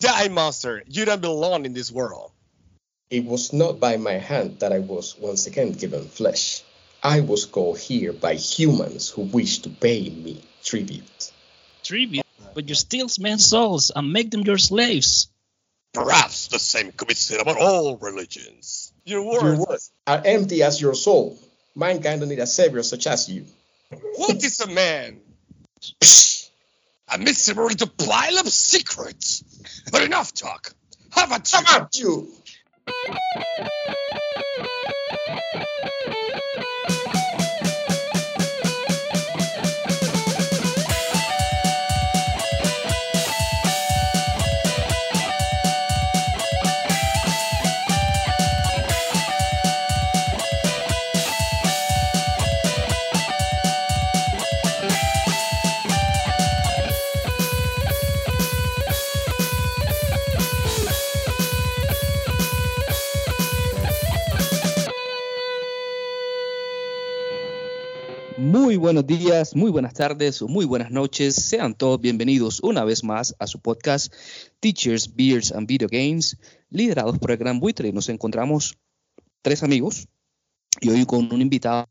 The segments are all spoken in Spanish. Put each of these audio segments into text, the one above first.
Die, monster! You don't belong in this world. It was not by my hand that I was once again given flesh. I was called here by humans who wish to pay me tribute. Tribute? But you steal men's souls and make them your slaves. Perhaps the same could be said about all religions. Your words, Your words are empty as your soul. Mankind don't need a savior such as you. What is a man? A mystery to pile up secrets. But enough talk. How about you? How about you? Muy buenos días, muy buenas tardes o muy buenas noches. Sean todos bienvenidos una vez más a su podcast Teachers, Beers and Video Games, liderados por el Gran Buitre. Nos encontramos tres amigos y hoy con un invitado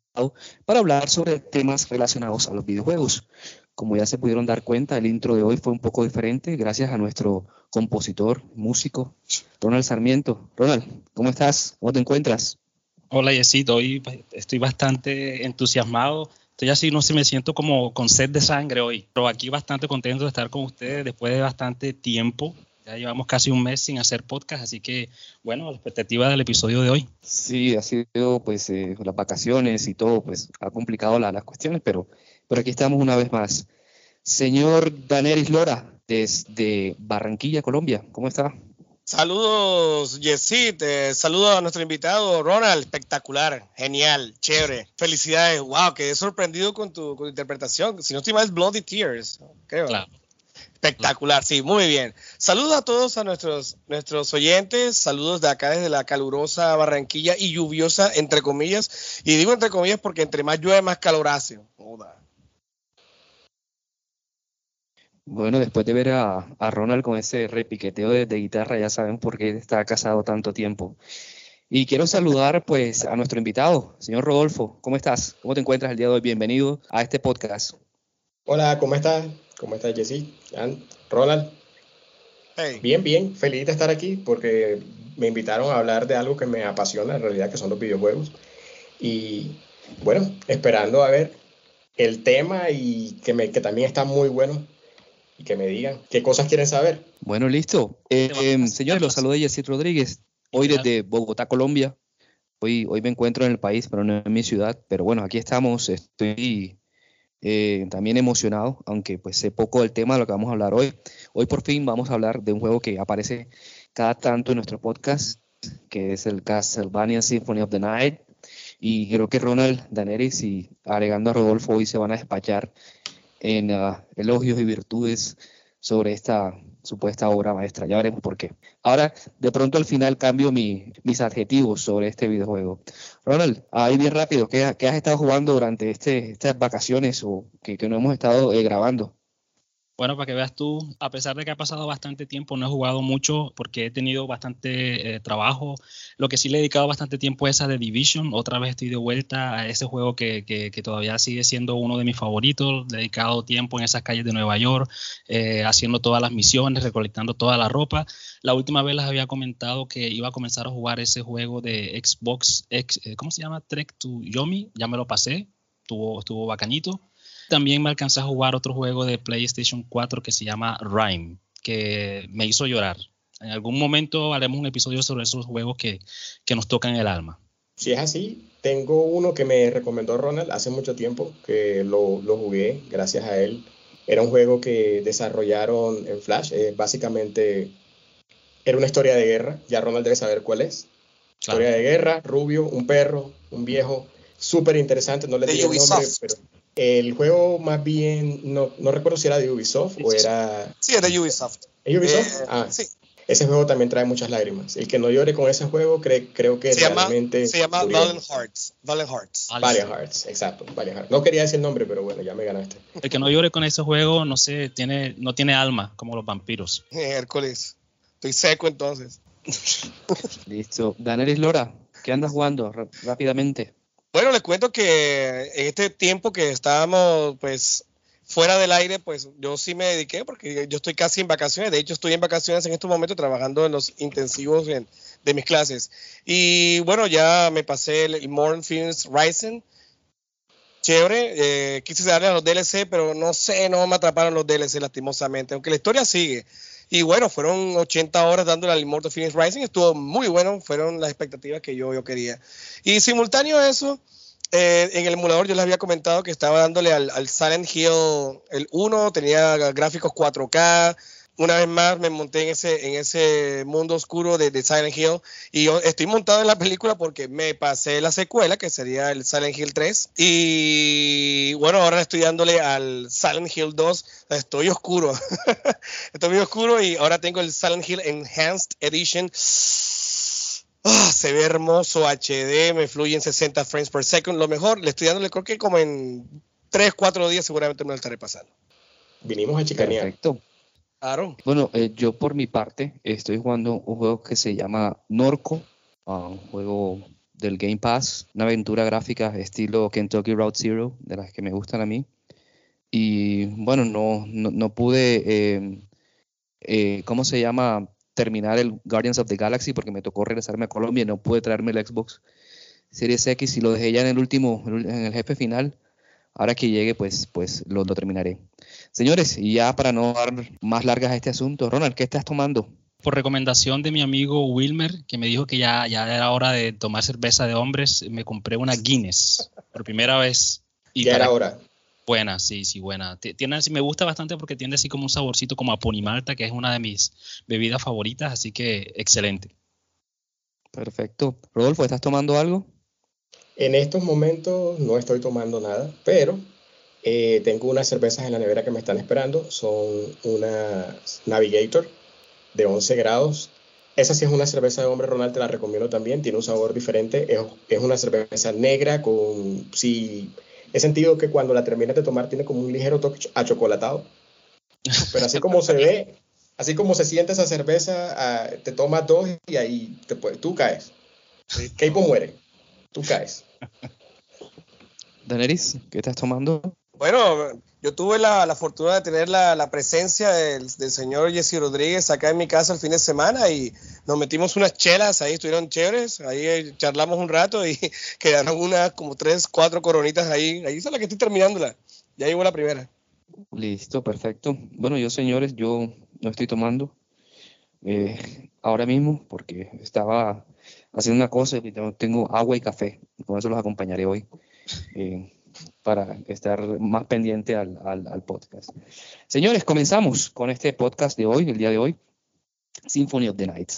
para hablar sobre temas relacionados a los videojuegos. Como ya se pudieron dar cuenta, el intro de hoy fue un poco diferente gracias a nuestro compositor, músico, Ronald Sarmiento. Ronald, ¿cómo estás? ¿Cómo te encuentras? Hola, Yesito. Hoy estoy bastante entusiasmado. Estoy así, no sé, me siento como con sed de sangre hoy. Pero aquí bastante contento de estar con ustedes después de bastante tiempo. Ya llevamos casi un mes sin hacer podcast, así que, bueno, la expectativa del episodio de hoy. Sí, ha sido pues eh, las vacaciones y todo, pues ha complicado la- las cuestiones, pero, pero aquí estamos una vez más. Señor Daneris Lora, desde Barranquilla, Colombia, ¿cómo está? Saludos, Yesid. eh, saludos a nuestro invitado, Ronald. Espectacular, genial, chévere. Felicidades. Wow, quedé sorprendido con tu, con tu interpretación. Si no estoy mal, es Bloody Tears, creo. Claro. Espectacular, sí, muy bien. Saludos a todos a nuestros, nuestros oyentes. Saludos de acá desde la calurosa Barranquilla y lluviosa, entre comillas. Y digo entre comillas porque entre más llueve, más calor hace. Bueno, después de ver a, a Ronald con ese repiqueteo de, de guitarra, ya saben por qué está casado tanto tiempo. Y quiero saludar pues a nuestro invitado, señor Rodolfo. ¿Cómo estás? ¿Cómo te encuentras el día de hoy? Bienvenido a este podcast. Hola, ¿cómo estás? ¿Cómo estás, Jesse? Jan, Ronald. Hey. Bien, bien, feliz de estar aquí porque me invitaron a hablar de algo que me apasiona en realidad, que son los videojuegos. Y bueno, esperando a ver el tema y que, me, que también está muy bueno y que me digan qué cosas quieren saber. Bueno, listo. Eh, eh, señores, los saluda Rodríguez, hoy desde Bogotá, Colombia. Hoy, hoy me encuentro en el país, pero no en mi ciudad. Pero bueno, aquí estamos. Estoy eh, también emocionado, aunque pues sé poco del tema de lo que vamos a hablar hoy. Hoy por fin vamos a hablar de un juego que aparece cada tanto en nuestro podcast, que es el Castlevania Symphony of the Night. Y creo que Ronald, Daenerys y agregando a Rodolfo hoy se van a despachar en ah, elogios y virtudes sobre esta supuesta obra maestra. Ya veremos por qué. Ahora, de pronto al final cambio mi- mis adjetivos sobre este videojuego. Ronald, ahí bien rápido, ¿qué, has estado jugando durante este, estas vacaciones o que, que no hemos estado eh, grabando? Bueno, para que veas tú, a pesar de que ha pasado bastante tiempo, no he jugado mucho porque he tenido bastante eh, trabajo. Lo que sí le he dedicado bastante tiempo es a The Division. Otra vez estoy de vuelta a ese juego que, que- todavía sigue siendo uno de mis favoritos. He dedicado tiempo en esas calles de Nueva York, eh, haciendo todas las misiones, recolectando toda la ropa. La última vez les había comentado que iba a comenzar a jugar ese juego de Xbox, X, eh, ¿cómo se llama? Trek to Yomi. Ya me lo pasé, estuvo, estuvo bacanito. También me alcancé a jugar otro juego de PlayStation 4 que se llama Rhyme, que me hizo llorar. En algún momento haremos un episodio sobre esos juegos que, que nos tocan el alma. Si es así, tengo uno que me recomendó Ronald hace mucho tiempo, que lo, lo jugué gracias a él. Era un juego que desarrollaron en Flash. eh, básicamente era una historia de guerra. Ya Ronald debe saber cuál es. Claro. Historia de guerra, rubio, un perro, un viejo. Súper interesante. No le digo el nombre, pero el juego más bien, no, no recuerdo si era de Ubisoft o era... Sí, es de Ubisoft. ¿Es Ubisoft? Eh, ah, sí. Ese juego también trae muchas lágrimas. El que no llore con ese juego cre- creo que Se llama, realmente... se llama murió. Valiant Hearts. Valiant Hearts. Valiant Hearts, exacto, Valiant Hearts. No quería decir el nombre, pero bueno, ya me ganaste. El que no llore con ese juego, no sé, tiene, no tiene alma, como los vampiros. Hércules. Estoy seco entonces. Listo. Danelis Lora, ¿qué andas jugando rápidamente? Bueno, les cuento que en este tiempo que estábamos pues fuera del aire, pues yo sí me dediqué porque yo estoy casi en vacaciones. De hecho, estoy en vacaciones en estos momentos trabajando en los intensivos de mis clases. Y bueno, ya me pasé el, Modern Films Rising. Chévere. Eh, quise darle a los DLC, pero no sé, no me atraparon los DLC lastimosamente. Aunque la historia sigue. Y bueno, fueron 80 horas dándole al Immortal Phoenix Rising, estuvo muy bueno, fueron las expectativas que yo, yo quería. Y simultáneo a eso, eh, en el emulador yo les había comentado que estaba dándole al, al Silent Hill el 1, tenía gráficos 4K, una vez más me monté en ese, en ese mundo oscuro de, Silent Hill y yo estoy montado en la película porque me pasé la secuela que sería el Silent Hill 3 y bueno, ahora estoy dándole al Silent Hill 2, estoy oscuro, estoy muy oscuro y ahora tengo el Silent Hill Enhanced Edition. Ah, se ve hermoso HD, me fluye en 60 frames per second. Lo mejor, le estoy dándole, creo que como en 3, 4 días seguramente me lo estaré pasando. Vinimos a chicanear. Perfecto. Bueno, eh, yo por mi parte estoy jugando un juego que se llama Norco, ah, un juego del Game Pass, una aventura gráfica estilo Kentucky Route Zero, de las que me gustan a mí. Y bueno, no, no, pude, em, eh, ¿cómo se llama? Terminar el Guardians of the Galaxy porque me tocó regresarme a Colombia y no pude traerme el Xbox Series X y lo dejé ya en el último, en el jefe final. Ahora que llegue, pues, pues lo terminaré. Señores, y ya para no dar más largas a este asunto, Ronald, ¿qué estás tomando? Por recomendación de mi amigo Wilmer, que me dijo que ya, ya era hora de tomar cerveza de hombres, me compré una Guinness por primera vez. Y ya era hora. Buena, sí, sí, buena. Tiene, me gusta bastante porque tiene así como un saborcito como a Ponimalta, que es una de mis bebidas favoritas, así que excelente. Perfecto. Rodolfo, ¿estás tomando algo? En estos momentos no estoy tomando nada, pero eh, tengo unas cervezas en la nevera que me están esperando. Son una Navigator de 11 grados. Esa sí es una cerveza de hombre, Ronald, te la recomiendo también. Tiene un sabor diferente. Es, una cerveza negra con... Sí, he sentido que cuando la terminas de tomar tiene como un ligero toque achocolatado. Pero así como se ve, así como se siente esa cerveza, ah, te tomas dos y ahí te, tú caes. Keipo muere. Tú caes. Daneris, ¿qué estás tomando? Bueno, yo tuve la, fortuna de tener la, presencia del, señor Jesse Rodríguez acá en mi casa el fin de semana y nos metimos unas chelas, ahí estuvieron chéveres, ahí eh, charlamos un rato y quedaron unas como tres, cuatro coronitas ahí. Ahí es la que estoy terminándola. Ya llegó la primera. Listo, perfecto. Bueno, yo señores, yo no estoy tomando eh, ahora mismo porque estaba haciendo una cosa y tengo agua y café. Con eso los acompañaré hoy. Eh, para estar más pendiente al, al, podcast. Señores, comenzamos con este podcast de hoy, el día de hoy, Symphony of the Night.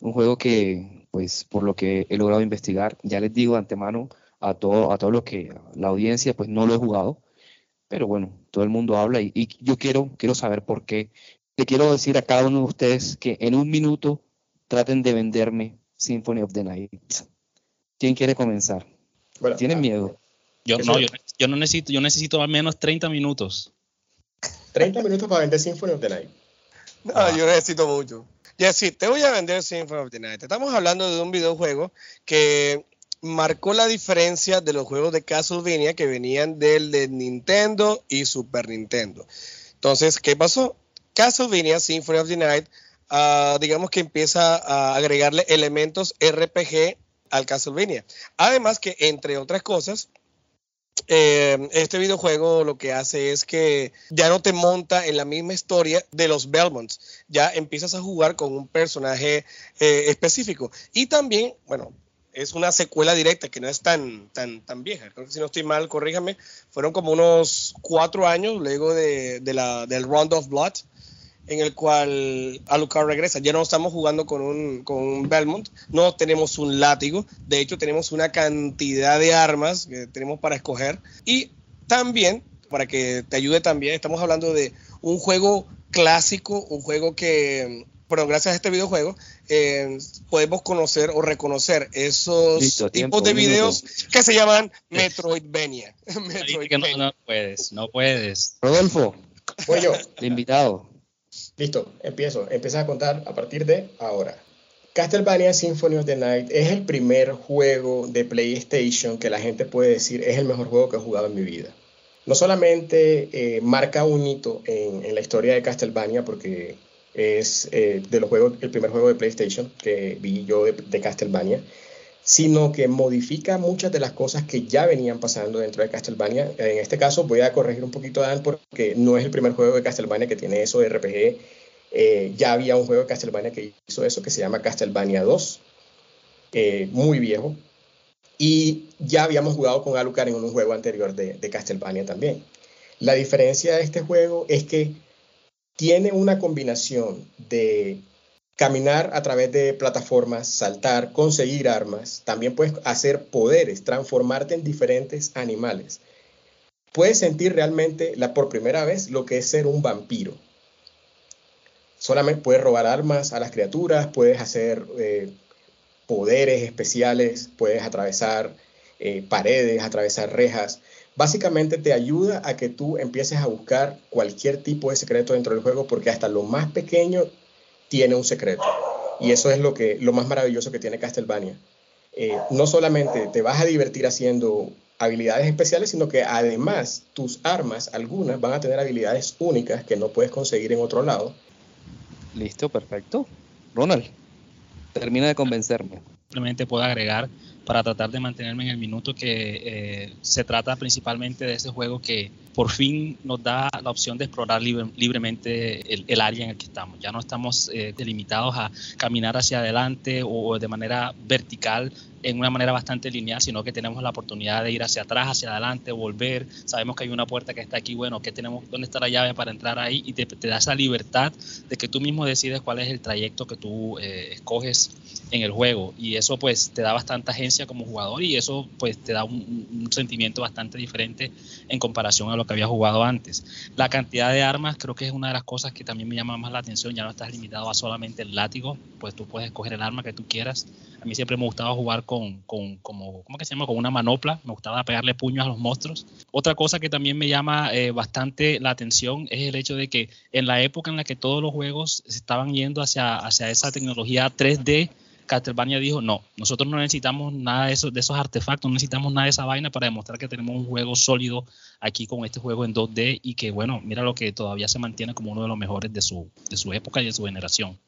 Un juego que, pues, por lo que he logrado investigar, ya les digo de antemano a todo, a todo lo que la audiencia, pues, no lo he jugado, pero bueno, todo el mundo habla y, y yo quiero, quiero saber por qué. Le quiero decir a cada uno de ustedes que en un minuto traten de venderme Symphony of the Night. ¿Quién quiere comenzar? ¿Tienen ah, miedo? Yo no, yo, no necesito, yo necesito al menos 30 minutos. 30 minutos para vender Symphony of the Night. No, ah. yo necesito mucho. Ya sí, te voy a vender Symphony of the Night. Estamos hablando de un videojuego que marcó la diferencia de los juegos de Castlevania que venían del de Nintendo y Super Nintendo. Entonces, ¿qué pasó? Castlevania Symphony of the Night, ah, digamos que empieza a agregarle elementos RPG al Castlevania. Además que, entre otras cosas, eh, este videojuego lo que hace es que ya no te monta en la misma historia de los Belmonts, ya empiezas a jugar con un personaje eh, específico. Y también, bueno, es una secuela directa que no es tan, tan, tan vieja. Creo que si no estoy mal, corríjame, fueron como unos cuatro años luego de, la, del Round of Blood en el cual Alucard regresa. Ya no estamos jugando con un, con Belmont, no tenemos un látigo, de hecho tenemos una cantidad de armas que tenemos para escoger y también, para que te ayude también, estamos hablando de un juego clásico, un juego que, bueno, gracias a este videojuego, eh, podemos conocer o reconocer esos tipos de videos que se llaman Metroidvania. Metroidvania. No, no, puedes, no puedes. Rodolfo, el invitado. Listo, empiezo. Empieza a contar a partir de ahora. Castlevania Symphony of the Night es el primer juego de PlayStation que la gente puede decir es el mejor juego que he jugado en mi vida. No solamente eh, marca un hito en, la historia de Castlevania, porque es eh, de los juegos, el primer juego de PlayStation que vi yo de Castlevania, sino que modifica muchas de las cosas que ya venían pasando dentro de Castlevania. En este caso voy a corregir un poquito a Dan porque no es el primer juego de Castlevania que tiene eso de RPG. Eh, ya había un juego de Castlevania que hizo eso que se llama Castlevania 2, eh, muy viejo. Y ya habíamos jugado con Alucard en un juego anterior de, de Castlevania también. La diferencia de este juego es que tiene una combinación de caminar a través de plataformas, saltar, conseguir armas. También puedes hacer poderes, transformarte en diferentes animales. Puedes sentir realmente la, por primera vez lo que es ser un vampiro. Solamente puedes robar armas a las criaturas, puedes hacer eh, poderes especiales, puedes atravesar eh, paredes, atravesar rejas. Básicamente te ayuda a que tú empieces a buscar cualquier tipo de secreto dentro del juego porque hasta lo más pequeño tiene un secreto. Y eso es lo, que, lo más maravilloso que tiene Castlevania. Eh, no solamente te vas a divertir haciendo habilidades especiales, sino que además tus armas, algunas, van a tener habilidades únicas que no puedes conseguir en otro lado. Listo, perfecto. Ronald, termina de convencerme. Simplemente puedo agregar para tratar de mantenerme en el minuto que eh, se trata principalmente de ese juego que por fin nos da la opción de explorar libremente el, área en el que estamos. Ya no estamos eh, delimitados a caminar hacia adelante o de manera vertical en una manera bastante lineal, sino que tenemos la oportunidad de ir hacia atrás, hacia adelante, volver. Sabemos que hay una puerta que está aquí, bueno, que tenemos, ¿dónde está la llave para entrar ahí? Y te, da esa libertad de que tú mismo decides cuál es el trayecto que tú eh, escoges en el juego. Y eso pues te da bastante agencia como jugador y eso pues te da un, sentimiento bastante diferente en comparación a lo que había jugado antes. La cantidad de armas creo que es una de las cosas que también me llama más la atención. Ya no estás limitado a solamente el látigo, pues tú puedes escoger el arma que tú quieras. A mí siempre me gustaba jugar con, con como, ¿cómo que se llama? Con una manopla. Me gustaba pegarle puños a los monstruos. Otra cosa que también me llama eh, bastante la atención es el hecho de que en la época en la que todos los juegos se estaban yendo hacia, hacia esa tecnología 3D, Castlevania dijo, no, nosotros no necesitamos nada de esos, artefactos, no necesitamos nada de esa vaina para demostrar que tenemos un juego sólido aquí con este juego en 2D y que, bueno, mira lo que todavía se mantiene como uno de los mejores de su, de su época y de su generación.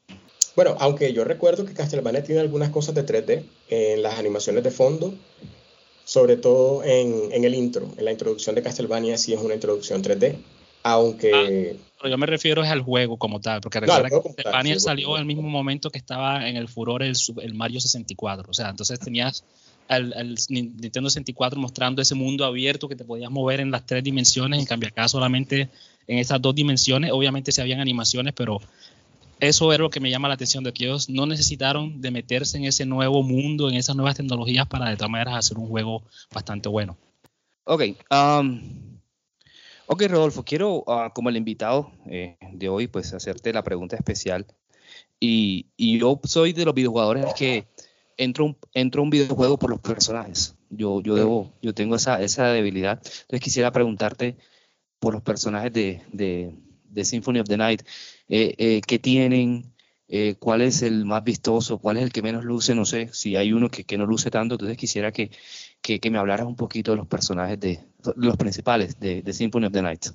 Bueno, aunque yo recuerdo que Castlevania tiene algunas cosas de 3D en las animaciones de fondo, sobre todo en, en el intro, en la introducción de Castlevania sí es una introducción 3D, aunque... Ah, pero yo me refiero es al juego como tal, porque recuerda que Castlevania salió al mismo momento que estaba en el furor el, el Mario 64, o sea, entonces tenías al, al, Nintendo 64 mostrando ese mundo abierto que te podías mover en las tres dimensiones, en cambio acá solamente en esas dos dimensiones, obviamente se habían animaciones, pero eso era lo que me llama la atención, de que ellos no necesitaron de meterse en ese nuevo mundo, en esas nuevas tecnologías para de todas maneras hacer un juego bastante bueno. Ok, um, ok Rodolfo, quiero uh, como el invitado eh, de hoy pues hacerte la pregunta especial y, y, yo soy de los videojugadores que entro un, entro un videojuego por los personajes. Yo, yo debo, yo tengo esa, esa debilidad. Entonces quisiera preguntarte por los personajes de, de, de Symphony of the Night. Eh, eh, qué tienen, eh, cuál es el más vistoso, cuál es el que menos luce, no sé, si hay uno que, no luce tanto, entonces quisiera que, me hablaras un poquito de los personajes, de los principales de, de, Symphony of the Night.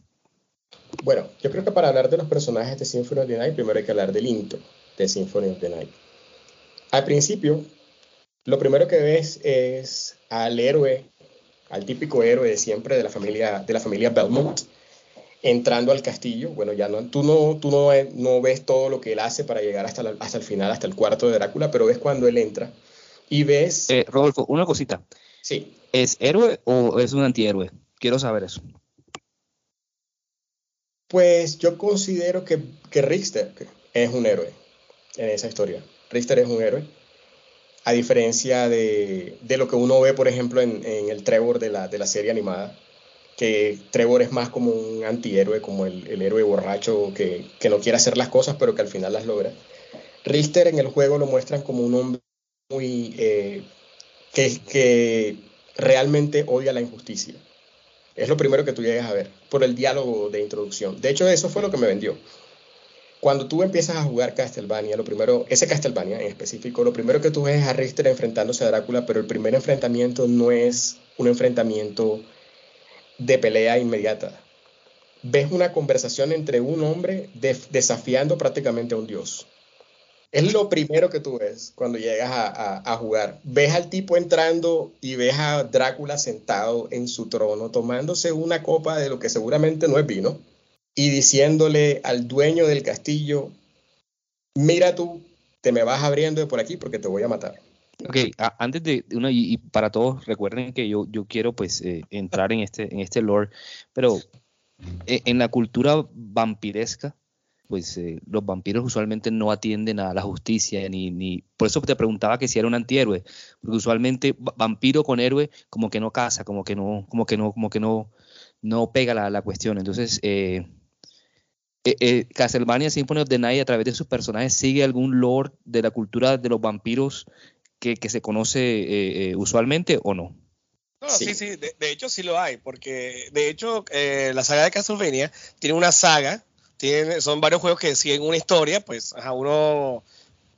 Bueno, yo creo que para hablar de los personajes de Symphony of the Night, primero hay que hablar del intro de Symphony of the Night. Al principio, lo primero que ves es al héroe, al típico héroe de siempre de la familia, de la familia Belmont, entrando al castillo, bueno, ya no, tú, no, tú no, no ves todo lo que él hace para llegar hasta, hasta el final, hasta el cuarto de Drácula, pero ves cuando él entra y ves... Eh, Rodolfo, una cosita. Sí. ¿Es héroe o es un antihéroe? Quiero saber eso. Pues yo considero que, que Richter es un héroe en esa historia. Richter es un héroe. A diferencia de, de lo que uno ve, por ejemplo, en, en el Trevor de la, de la serie animada, que Trevor es más como un antihéroe, como el, el héroe borracho que, que, no quiere hacer las cosas, pero que al final las logra. Richter en el juego lo muestran como un hombre muy eh, que, que realmente odia la injusticia. Es lo primero que tú llegas a ver por el diálogo de introducción. De hecho, eso fue lo que me vendió. Cuando tú empiezas a jugar Castlevania, lo primero, ese Castlevania en específico, lo primero que tú ves es a Richter enfrentándose a Drácula, pero el primer enfrentamiento no es un enfrentamiento de pelea inmediata. Ves una conversación entre un hombre desafiando prácticamente a un dios. Es lo primero que tú ves cuando llegas a, jugar. Ves al tipo entrando y ves a Drácula sentado en su trono, tomándose una copa de lo que seguramente no es vino, y diciéndole al dueño del castillo, mira tú, te me vas abriendo de por aquí porque te voy a matar. Ok, antes de una, y, para todos, recuerden que yo, yo quiero pues eh, entrar en este, en este lore, pero eh, en la cultura vampiresca, pues eh, los vampiros usualmente no atienden a la justicia, ni, ni, por eso te preguntaba que si era un antihéroe, porque usualmente vampiro con héroe como que no casa, como que no, como que no, como que no, no pega la, la cuestión. Entonces, eh, eh, eh Castlevania Symphony of the Night a través de sus personajes sigue algún lore de la cultura de los vampiros que, que se conoce usualmente o no? No, sí, sí, de, de, hecho sí lo hay, porque de hecho la saga de Castlevania tiene una saga son varios juegos que siguen una historia, pues a uno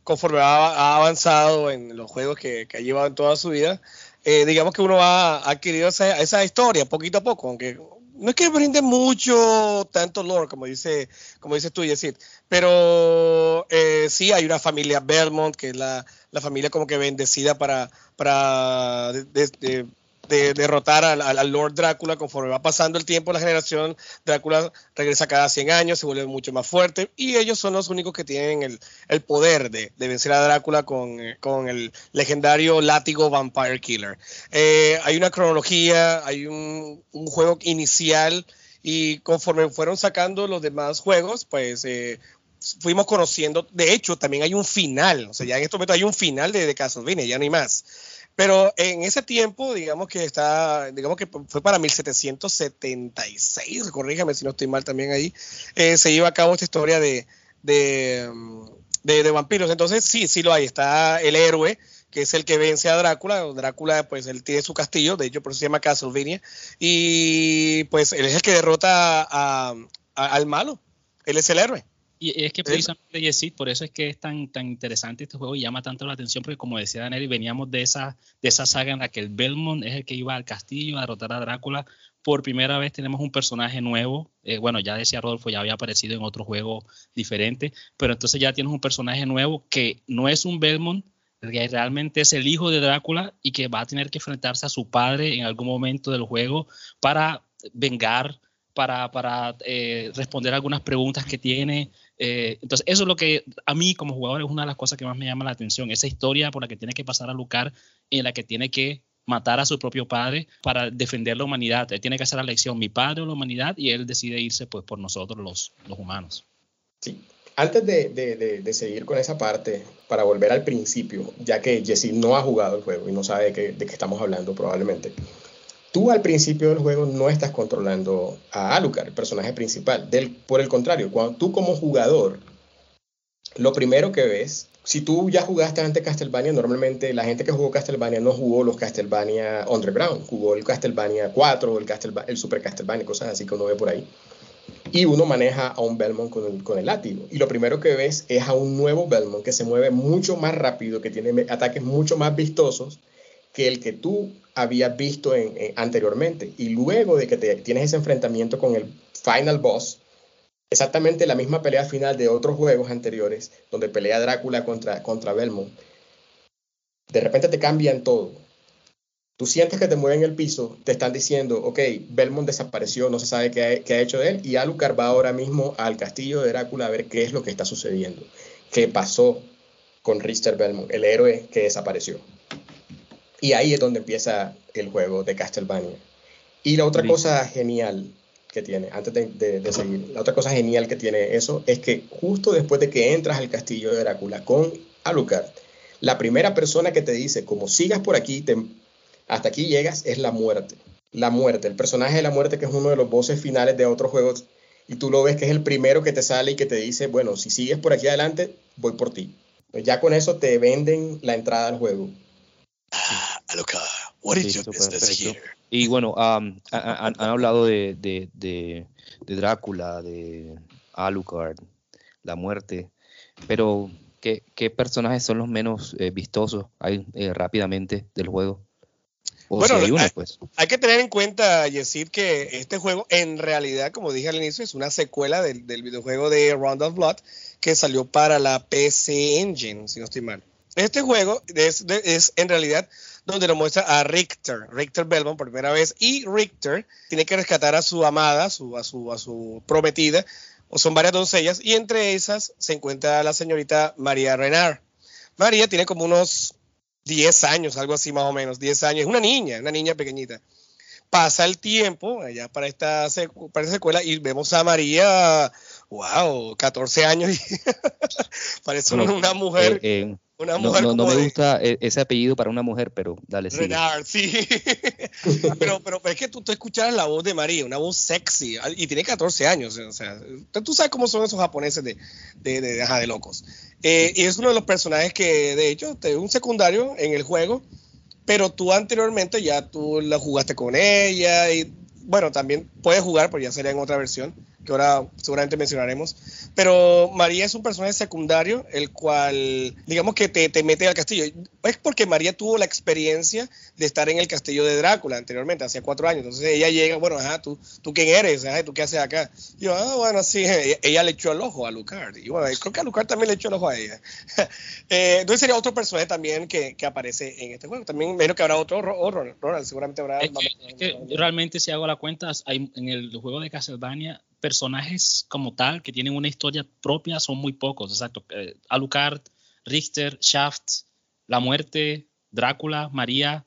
conforme ha, avanzado en los juegos que, ha llevado en toda su vida, eh, digamos que uno ha adquirido esa, esa, historia poquito a poco, aunque no es que brinde mucho tanto lore como dice como dices tú Yesid, pero eh, sí hay una familia Belmont que es la, la familia como que bendecida para para de, de derrotar al, Lord Drácula conforme va pasando el tiempo, la generación Drácula regresa cada 100 años, se vuelve mucho más fuerte y ellos son los únicos que tienen el, poder de, vencer a Drácula con, con, el legendario látigo Vampire Killer. Eh, hay una cronología, hay un, juego inicial y conforme fueron sacando los demás juegos, pues eh, fuimos conociendo, de hecho también hay un final, o sea, ya en este momento hay un final de, de Castlevania, ya no hay más. Pero en ese tiempo, digamos que está, digamos que fue para 1776, corríjame si no estoy mal también ahí, eh, se lleva a cabo esta historia de, de, de, vampiros. Entonces, sí, sí lo hay. Está el héroe, que es el que vence a Drácula. Drácula, pues él tiene su castillo, de hecho, por eso se llama Castlevania. Y pues él es el que derrota a, al malo. Él es el héroe. Y es que precisamente, Yesid, por eso es que es tan, tan interesante este juego y llama tanto la atención, porque como decía Daniel, veníamos de esa, de esa saga en la que el Belmont es el que iba al castillo a derrotar a Drácula. Por primera vez tenemos un personaje nuevo. Eh, bueno, ya decía Rodolfo, ya había aparecido en otro juego diferente, pero entonces ya tienes un personaje nuevo que no es un Belmont, que realmente es el hijo de Drácula y que va a tener que enfrentarse a su padre en algún momento del juego para vengar, para, para eh, responder algunas preguntas que tiene. Eh, entonces, eso es lo que a mí como jugador es una de las cosas que más me llama la atención, esa historia por la que tiene que pasar a Lucar, en la que tiene que matar a su propio padre para defender la humanidad. Él tiene que hacer la elección, mi padre o la humanidad, y él decide irse pues por nosotros los, los humanos. Sí. Antes de, de, de, seguir con esa parte, para volver al principio, ya que Jesse no ha jugado el juego y no sabe de qué, de qué estamos hablando probablemente, tú al principio del juego no estás controlando a Alucard, el personaje principal. Del, por el contrario, cuando tú como jugador, lo primero que ves, si tú ya jugaste antes Castlevania, normalmente la gente que jugó Castlevania no jugó los Castlevania Underground, jugó el Castlevania 4, el, el Super Castlevania, cosas así que uno ve por ahí. Y uno maneja a un Belmont con el, con el látigo. Y lo primero que ves es a un nuevo Belmont que se mueve mucho más rápido, que tiene ataques mucho más vistosos que el que tú habías visto anteriormente. Y luego de que te, tienes ese enfrentamiento con el final boss, exactamente la misma pelea final de otros juegos anteriores, donde pelea Drácula contra, contra Belmont, de repente te cambian todo. Tú sientes que te mueven el piso, te están diciendo, ok, Belmont desapareció, no se sabe qué ha, qué ha hecho de él, y Alucard va ahora mismo al castillo de Drácula a ver qué es lo que está sucediendo, qué pasó con Richter Belmont, el héroe que desapareció. Y ahí es donde empieza el juego de Castlevania. Y la otra cosa genial que tiene, antes de, seguir, la otra cosa genial que tiene eso es que justo después de que entras al castillo de Drácula con Alucard, la primera persona que te dice, como sigas por aquí, hasta aquí llegas, es la muerte. La muerte, el personaje de la muerte que es uno de los voces finales de otros juegos y tú lo ves que es el primero que te sale y que te dice, bueno, si sigues por aquí adelante, voy por ti. Ya con eso te venden la entrada al juego. Ah, what is your business here? Y bueno, um, han, hablado de, de, de, Drácula, de Alucard. la muerte. Pero, ¿qué, qué personajes son los menos eh, vistosos ahí eh, rápidamente del juego? O bueno, hay, uno, pues. hay, que tener en cuenta, Yesid, que este juego en realidad, como dije al inicio, es una secuela del, del videojuego de Round of Blood que salió para la PC Engine, si no estoy mal. Este juego es, es en realidad donde nos muestra a Richter, Richter Belmont por primera vez, y Richter tiene que rescatar a su amada, a su, a su, a su prometida, o son varias doncellas, y entre esas se encuentra la señorita María Renard. María tiene como unos 10 años, algo así más o menos, 10 años, es una niña, una niña pequeñita. Pasa el tiempo allá para esta, para esta secuela y vemos a María, wow, 14 años y parece una mujer. Eh, eh, una mujer no, no, me gusta e, ese apellido para una mujer, pero dale, sí. Renard, sí. pero, pero, es que tú, tú escuchas la voz de María, una voz sexy, y tiene 14 años. O sea, tú sabes cómo son esos japoneses de, de, de, de locos. Eh, y es uno de los personajes que, de hecho, es un secundario en el juego, pero tú anteriormente ya tú la jugaste con ella y, bueno, también puedes jugar, pero ya sería en otra versión que ahora seguramente mencionaremos. Pero María es un personaje secundario, el cual, digamos que te, te, mete al castillo. Es porque María tuvo la experiencia de estar en el castillo de Drácula anteriormente, hace cuatro años. Entonces ella llega, bueno, ajá, ¿tú, tú quién eres? Ajá, ¿Tú qué haces acá? Y yo, ah, bueno, sí, ella, le echó el ojo a Lucard. Y bueno, creo que a Lucard también le echó el ojo a ella. eh, entonces sería otro personaje también que, que, aparece en este juego. También menos que habrá otro, Ronald, seguramente habrá. Es que, es que realmente, si hago la cuenta, hay, en el juego de Castlevania personajes como tal que tienen una historia propia son muy pocos, exacto. Eh, Alucard, Richter, Shaft, La Muerte, Drácula, María,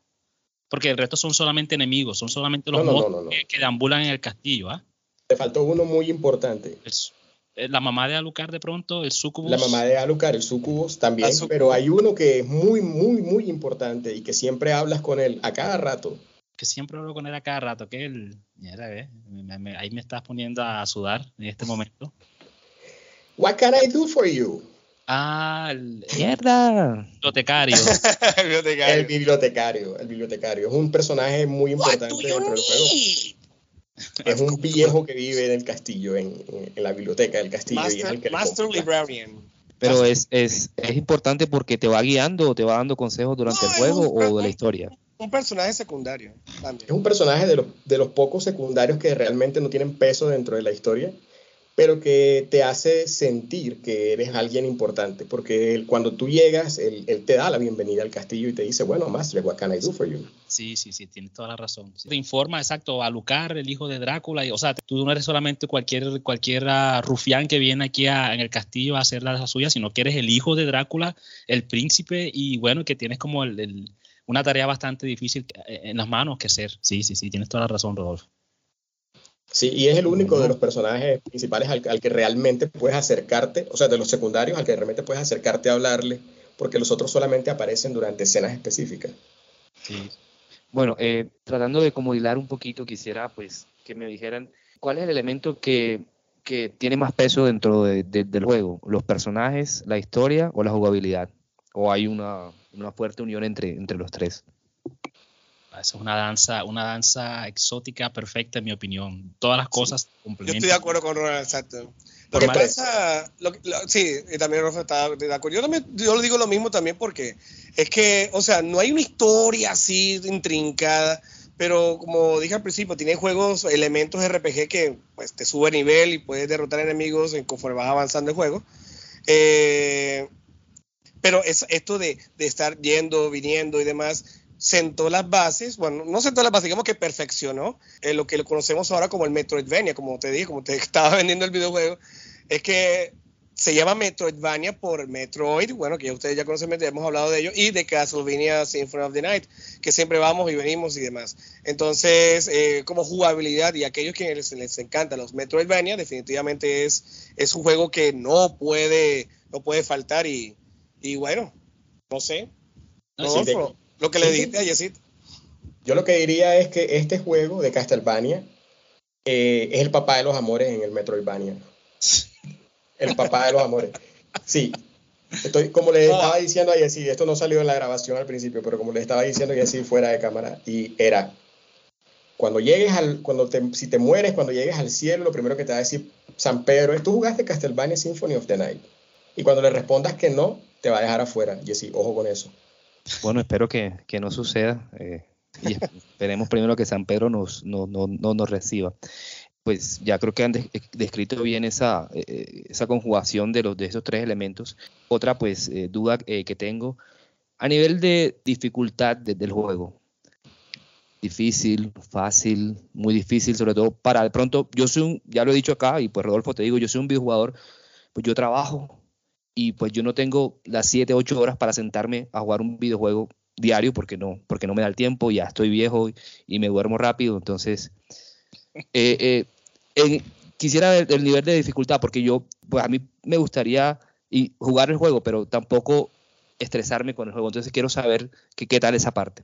porque el resto son solamente enemigos, son solamente los que, deambulan en el castillo. ¿ah? Te faltó uno muy importante. Eh, la mamá de Alucard de pronto, el Sucubus. La mamá de Alucard, el Sucubus también, pero hay uno que es muy, muy, muy importante y que siempre hablas con él a cada rato que siempre hablo con él a cada rato, que él, ahí me estás poniendo a sudar en este momento. What can I do for you? Ah, el, mierda. Bibliotecario. el bibliotecario. El bibliotecario. Es un personaje muy importante dentro del juego. Es un viejo que vive en el castillo, en, la biblioteca del castillo. Master, Librarian. Pero es, es, es, importante porque te va guiando o te va dando consejos durante el juego o de la historia un personaje secundario. Es un personaje de los, de los pocos secundarios que realmente no tienen peso dentro de la historia, pero que te hace sentir que eres alguien importante, porque cuando tú llegas, él, te da la bienvenida al castillo y te dice, bueno, Master, what can I do for you? Sí, sí, sí, tienes toda la razón. Te informa, exacto, a Lucar, el hijo de Drácula, y, o sea, tú no eres solamente cualquier, cualquier rufián que viene aquí en el castillo a hacer la suya, sino que eres el hijo de Drácula, el príncipe, y bueno, que tienes como el una tarea bastante difícil eh, en las manos que ser. Sí, sí, sí, tienes toda la razón, Rodolfo. Sí, y es el único de los personajes principales al, que realmente puedes acercarte, o sea, de los secundarios al que realmente puedes acercarte a hablarle, porque los otros solamente aparecen durante escenas específicas. Sí. Bueno, eh, tratando de como hilar un poquito, quisiera pues que me dijeran cuál es el elemento que, que tiene más peso dentro del juego, los personajes, la historia o la jugabilidad, o hay una, una fuerte unión entre, entre los tres. Es una danza, una danza exótica perfecta, en mi opinión. Todas las cosas complementan. Yo estoy de acuerdo con Ronald, exacto. Lo que pasa, sí, y también Rafa está de acuerdo. Yo, también, yo le digo lo mismo también porque es que, o sea, no hay una historia así intrincada, pero como dije al principio, tiene juegos, elementos RPG que pues te sube nivel y puedes derrotar enemigos en conforme vas avanzando el juego. Eh, pero es, esto de, de, estar yendo, viniendo y demás, sentó las bases, bueno, no sentó las bases, digamos que perfeccionó eh, lo que lo conocemos ahora como el Metroidvania, como te dije, como te estaba vendiendo el videojuego, es que se llama Metroidvania por Metroid, bueno, que ya ustedes ya conocen, ya hemos hablado de ello, y de Castlevania Symphony of the Night, que siempre vamos y venimos y demás. Entonces, eh, como jugabilidad y aquellos que les, les encanta los Metroidvania, definitivamente es, es un juego que no puede, no puede faltar y, y bueno, no sé. lo que le dijiste a Yesid. Yo lo que diría es que este juego de Castlevania eh, es el papá de los amores en el Metroidvania. El papá de los amores. Sí. Estoy, como le estaba ah. diciendo a Yesid, esto no salió en la grabación al principio, pero como le estaba diciendo a Yesid fuera de cámara, y era Cuando llegues al, cuando te, si te mueres, cuando llegues al cielo, lo primero que te va a decir San Pedro es, tú jugaste Castlevania Symphony of the Night. Y cuando le respondas que no, te va a dejar afuera. Jesse, ojo con eso. Bueno, espero que, que no suceda. Eh, y esperemos primero que San Pedro nos, no, no, no nos reciba pues ya creo que han eh, descrito bien esa, eh, esa conjugación de, los, de esos tres elementos. Otra pues duda que tengo, a nivel de dificultad del juego, difícil, fácil, muy difícil, sobre todo para de pronto, yo soy un, ya lo he dicho acá y pues Rodolfo te digo, yo soy un videojugador, pues yo trabajo y pues yo no tengo las 7, 8 horas para sentarme a jugar un videojuego diario porque no, porque no me da el tiempo, ya estoy viejo y me duermo rápido, entonces eh, eh, quisiera ver el nivel de dificultad, porque yo, pues a mí me gustaría y jugar el juego, pero tampoco estresarme con el juego. Entonces quiero saber que, qué tal esa parte.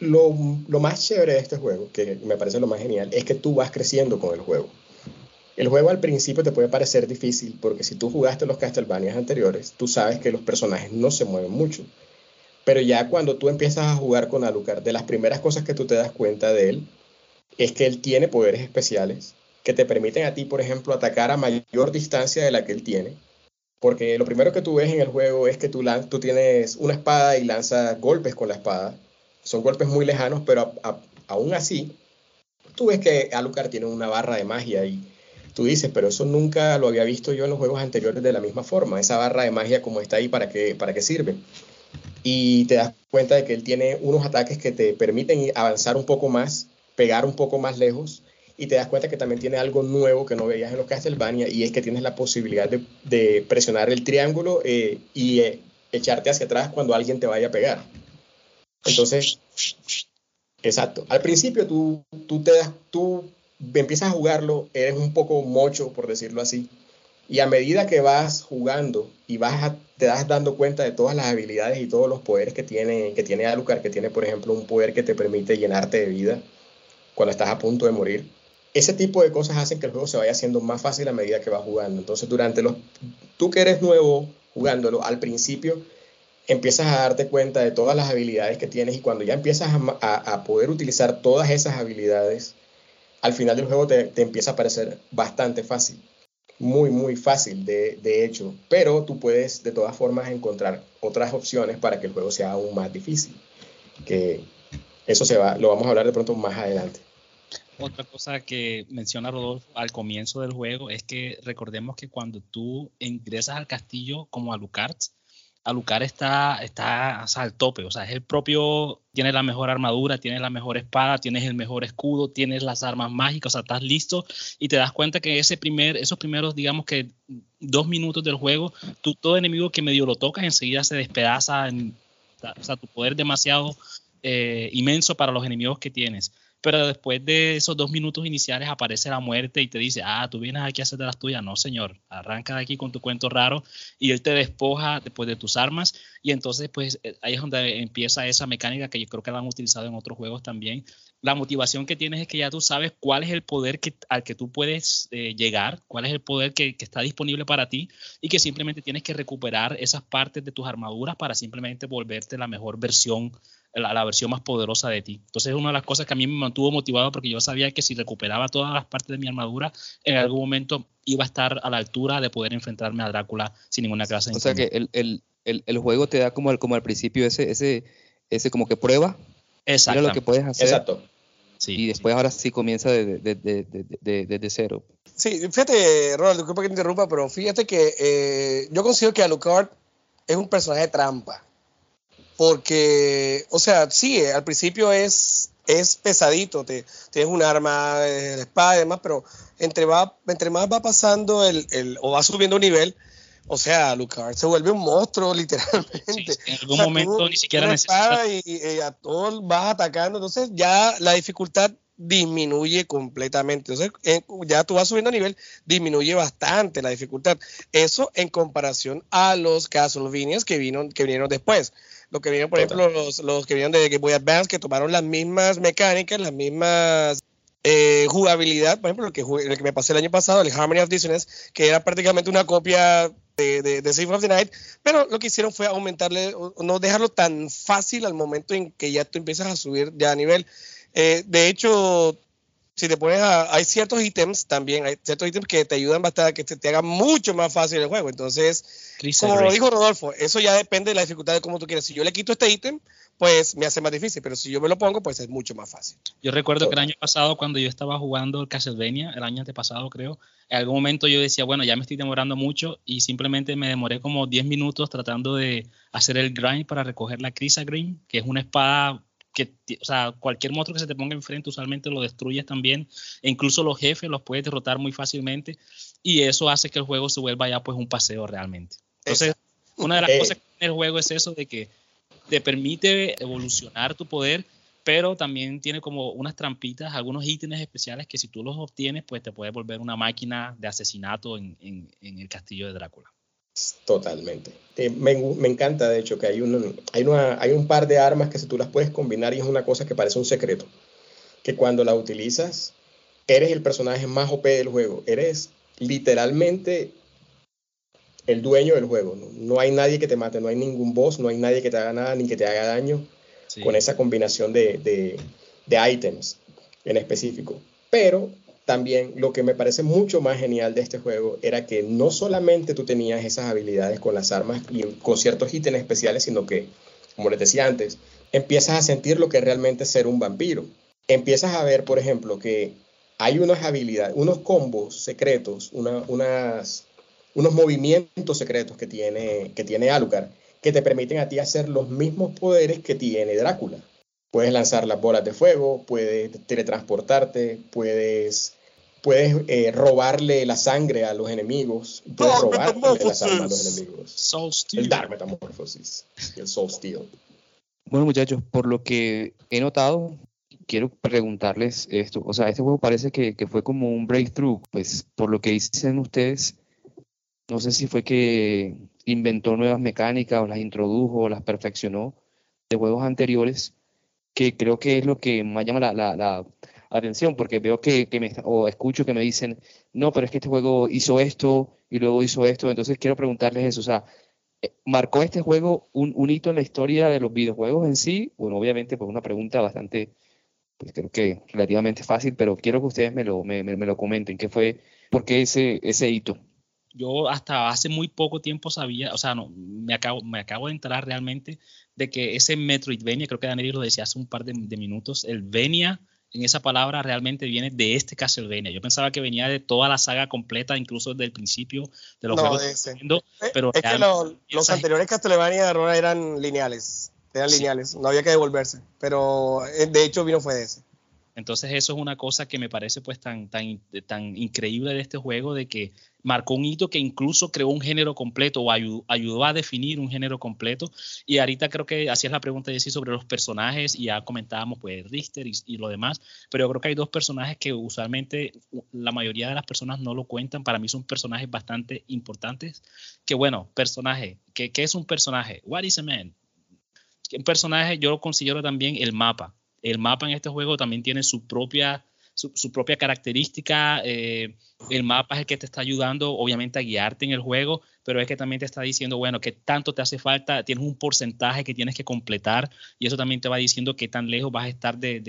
Lo, lo, más chévere de este juego, que me parece lo más genial, es que tú vas creciendo con el juego. El juego al principio te puede parecer difícil porque si tú jugaste los Castlevania anteriores, tú sabes que los personajes no se mueven mucho. Pero ya cuando tú empiezas a jugar con Alucard, de las primeras cosas que tú te das cuenta de él es que él tiene poderes especiales que te permiten a ti, por ejemplo, atacar a mayor distancia de la que él tiene. Porque lo primero que tú ves en el juego es que tú, tú tienes una espada y lanzas golpes con la espada. Son golpes muy lejanos, pero aún así, tú ves que Alucard tiene una barra de magia y tú dices, pero eso nunca lo había visto yo en los juegos anteriores de la misma forma. Esa barra de magia como está ahí, ¿para qué, para qué sirve? Y te das cuenta de que él tiene unos ataques que te permiten avanzar un poco más pegar un poco más lejos y te das cuenta que también tiene algo nuevo que no veías en los Castlevania y es que tienes la posibilidad de, presionar el triángulo eh, y eh, echarte hacia atrás cuando alguien te vaya a pegar. Entonces, exacto. Al principio tú, tú, te das, tú empiezas a jugarlo, eres un poco mocho, por decirlo así, y a medida que vas jugando y vas te das dando cuenta de todas las habilidades y todos los poderes que tiene, que tiene Alucard, que tiene, por ejemplo, un poder que te permite llenarte de vida, cuando estás a punto de morir. Ese tipo de cosas hacen que el juego se vaya haciendo más fácil a medida que vas jugando. Entonces, durante los, tú que eres nuevo jugándolo, al principio empiezas a darte cuenta de todas las habilidades que tienes y cuando ya empiezas a, poder utilizar todas esas habilidades, al final del juego te, empieza a parecer bastante fácil. Muy, muy fácil, de, de hecho. Pero tú puedes de todas formas encontrar otras opciones para que el juego sea aún más difícil. Que, eso se va, lo vamos a hablar de pronto más adelante. Otra cosa que menciona Rodolfo al comienzo del juego es que recordemos que cuando tú ingresas al castillo como Alucard, Alucard está, está al tope, o sea, es el propio, tiene la mejor armadura, tiene la mejor espada, tienes el mejor escudo, tienes las armas mágicas, o sea, estás listo y te das cuenta que ese primer, esos primeros, digamos que dos minutos del juego, tú, todo enemigo que medio lo tocas enseguida se despedaza, o sea, tu poder demasiado eh, inmenso para los enemigos que tienes. Pero después de esos dos minutos iniciales aparece la muerte y te dice, ah, tú vienes aquí a hacer de las tuyas. No, señor, arranca de aquí con tu cuento raro y él te despoja después de tus armas. Y entonces, pues eh, ahí es donde empieza esa mecánica que yo creo que la han utilizado en otros juegos también. La motivación que tienes es que ya tú sabes cuál es el poder al que tú puedes eh, llegar, cuál es el poder que, que está disponible para ti y que simplemente tienes que recuperar esas partes de tus armaduras para simplemente volverte la mejor versión la, versión más poderosa de ti. Entonces es una de las cosas que a mí me mantuvo motivado porque yo sabía que si recuperaba todas las partes de mi armadura, en algún momento iba a estar a la altura de poder enfrentarme a Drácula sin ninguna clase de O sea que el, el, el, el, juego te da como, el, como al principio ese, ese, ese como que prueba. Exacto. lo que puedes hacer. Exacto. Sí, y después ahora sí comienza desde de, de, de, cero. Sí, fíjate, Ronald, disculpa que te interrumpa, pero fíjate que eh, yo considero que Alucard es un personaje de trampa. Porque, o sea, sí, al principio es, es pesadito, te, tienes un arma de espada y demás, pero entre, va, entre más va pasando el, el, o va subiendo un nivel, o sea, Lucard se vuelve un monstruo, literalmente. en algún momento ni siquiera necesitas. Y, y, a todos vas atacando, entonces ya la dificultad disminuye completamente. Entonces, ya tú vas subiendo a nivel, disminuye bastante la dificultad. Eso en comparación a los Castlevanias que, vino, que vinieron después. Lo que vinieron, por ejemplo, los, los, que vinieron de Game Boy Advance, que tomaron las mismas mecánicas, las mismas eh, jugabilidad. Por ejemplo, el que, el que me pasé el año pasado, el Harmony of Dissonance, que era prácticamente una copia de, de, de Symphony of the Night, pero lo que hicieron fue aumentarle, no dejarlo tan fácil al momento en que ya tú empiezas a subir ya a nivel. Eh, de hecho, si te pones a, hay ciertos ítems también, hay ciertos ítems que te ayudan bastante, que te, te hagan mucho más fácil el juego. Entonces, como lo dijo Rodolfo, eso ya depende de la dificultad de cómo tú quieras. Si yo le quito este ítem, pues me hace más difícil, pero si yo me lo pongo, pues es mucho más fácil. Yo recuerdo que el año pasado, cuando yo estaba jugando Castlevania, el año antepasado creo, en algún momento yo decía, bueno, ya me estoy demorando mucho y simplemente me demoré como 10 minutos tratando de hacer el grind para recoger la Crisa Green, que es una espada que, o sea, cualquier monstruo que se te ponga enfrente usualmente lo destruyes también, e incluso los jefes los puedes derrotar muy fácilmente, y eso hace que el juego se vuelva ya pues un paseo realmente. Entonces, una de las cosas que tiene el juego es eso de que te permite evolucionar tu poder, pero también tiene como unas trampitas, algunos ítems especiales que si tú los obtienes, pues te puede volver una máquina de asesinato en, en, en el castillo de Drácula. Totalmente. Eh, me, me, encanta, de hecho, que hay, un, hay, una, hay un par de armas que si tú las puedes combinar y es una cosa que parece un secreto. Que cuando la utilizas, eres el personaje más OP del juego. Eres literalmente el dueño del juego. ¿no? no hay nadie que te mate, no hay ningún boss, no hay nadie que te haga nada ni que te haga daño sí. con esa combinación de, de, de ítems en específico. Pero también lo que me parece mucho más genial de este juego era que no solamente tú tenías esas habilidades con las armas y con ciertos ítems especiales, sino que, como les decía antes, empiezas a sentir lo que es realmente ser un vampiro. Empiezas a ver, por ejemplo, que hay unas habilidades, unos combos secretos, una, unas, unos movimientos secretos que tiene, que tiene Alucard que te permiten a ti hacer los mismos poderes que tiene Drácula. Puedes lanzar las bolas de fuego, puedes teletransportarte, puedes, puedes eh, robarle la sangre a los enemigos, puedes Dark robarle las armas a los enemigos. Soul Steel. El Dark Metamorphosis, el Soul Steel. Bueno, muchachos, por lo que he notado, quiero preguntarles esto. O sea, este juego parece que, que fue como un breakthrough. Pues por lo que dicen ustedes, no sé si fue que inventó nuevas mecánicas o las introdujo o las perfeccionó de juegos anteriores, que creo que es lo que más llama la, la, la atención, porque veo que, que me, o escucho que me dicen, no, pero es que este juego hizo esto y luego hizo esto. Entonces quiero preguntarles eso. O sea, eh, ¿marcó este juego un, hito en la historia de los videojuegos en sí? Bueno, obviamente, pues una pregunta bastante, pues creo que relativamente fácil, pero quiero que ustedes me lo, me, lo comenten. ¿Qué fue, por qué ese hito? Yo hasta hace muy poco tiempo sabía, o sea, no, me acabo, me acabo de enterar realmente de que ese Metroidvania, creo que Daniel lo decía hace un par de, de, minutos, el Venia en esa palabra realmente viene de este Castlevania. Yo pensaba que venía de toda la saga completa, incluso desde el principio de los No, juegos. de ese. Nintendo, pero es que lo- los anteriores Castlevania eran lineales. Eran Sí. lineales, no había que devolverse. Pero eh, de hecho vino fue de ese. Entonces eso es una cosa que me parece pues tan, tan, tan increíble de este juego, de que marcó un hito que incluso creó un género completo o ayudó, ayudó a definir un género completo. Y ahorita creo que hacías la pregunta, Jessy, sobre los personajes y ya comentábamos pues Richter y, lo demás, pero yo creo que hay dos personajes que usualmente la mayoría de las personas no lo cuentan. Para mí son personajes bastante importantes. Que bueno, personaje, ¿qué, qué es un personaje? What is a man? Un personaje yo lo considero también el mapa el mapa en este juego también tiene su propia, su, propia característica. Eh, el mapa es el que te está ayudando, obviamente, a guiarte en el juego, pero es que también te está diciendo, bueno, qué tanto te hace falta, tienes un porcentaje que tienes que completar y eso también te va diciendo qué tan lejos vas a estar de,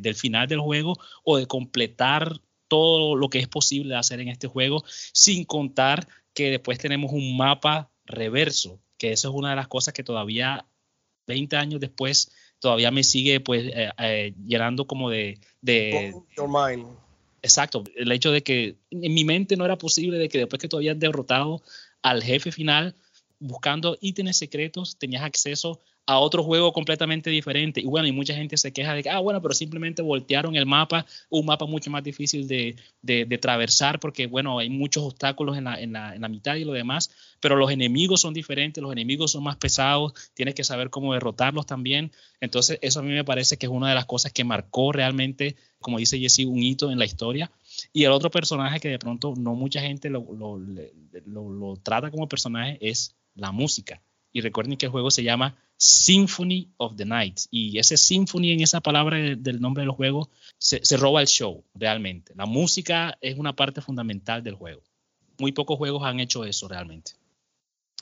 del final del juego o de completar todo lo que es posible hacer en este juego, sin contar que después tenemos un mapa reverso, que eso es una de las cosas que todavía 20 años después todavía me sigue pues eh, eh, llenando como de, de Your mind. exacto el hecho de que en mi mente no era posible de que después que tú habías derrotado al jefe final buscando ítems secretos tenías acceso a otro juego completamente diferente. Y bueno, y mucha gente se queja de que, ah, bueno, pero simplemente voltearon el mapa, un mapa mucho más difícil de, de, de atravesar porque, bueno, hay muchos obstáculos en la, en, la, en la mitad y lo demás, pero los enemigos son diferentes, los enemigos son más pesados, tienes que saber cómo derrotarlos también. Entonces, eso a mí me parece que es una de las cosas que marcó realmente, como dice Jesse, un hito en la historia. Y el otro personaje que de pronto no mucha gente lo, lo, lo, lo trata como personaje es la música. Y recuerden que el juego se llama Symphony of the Night. Y ese symphony en esa palabra del nombre del juego se, se, roba el show, realmente. La música es una parte fundamental del juego. Muy pocos juegos han hecho eso realmente.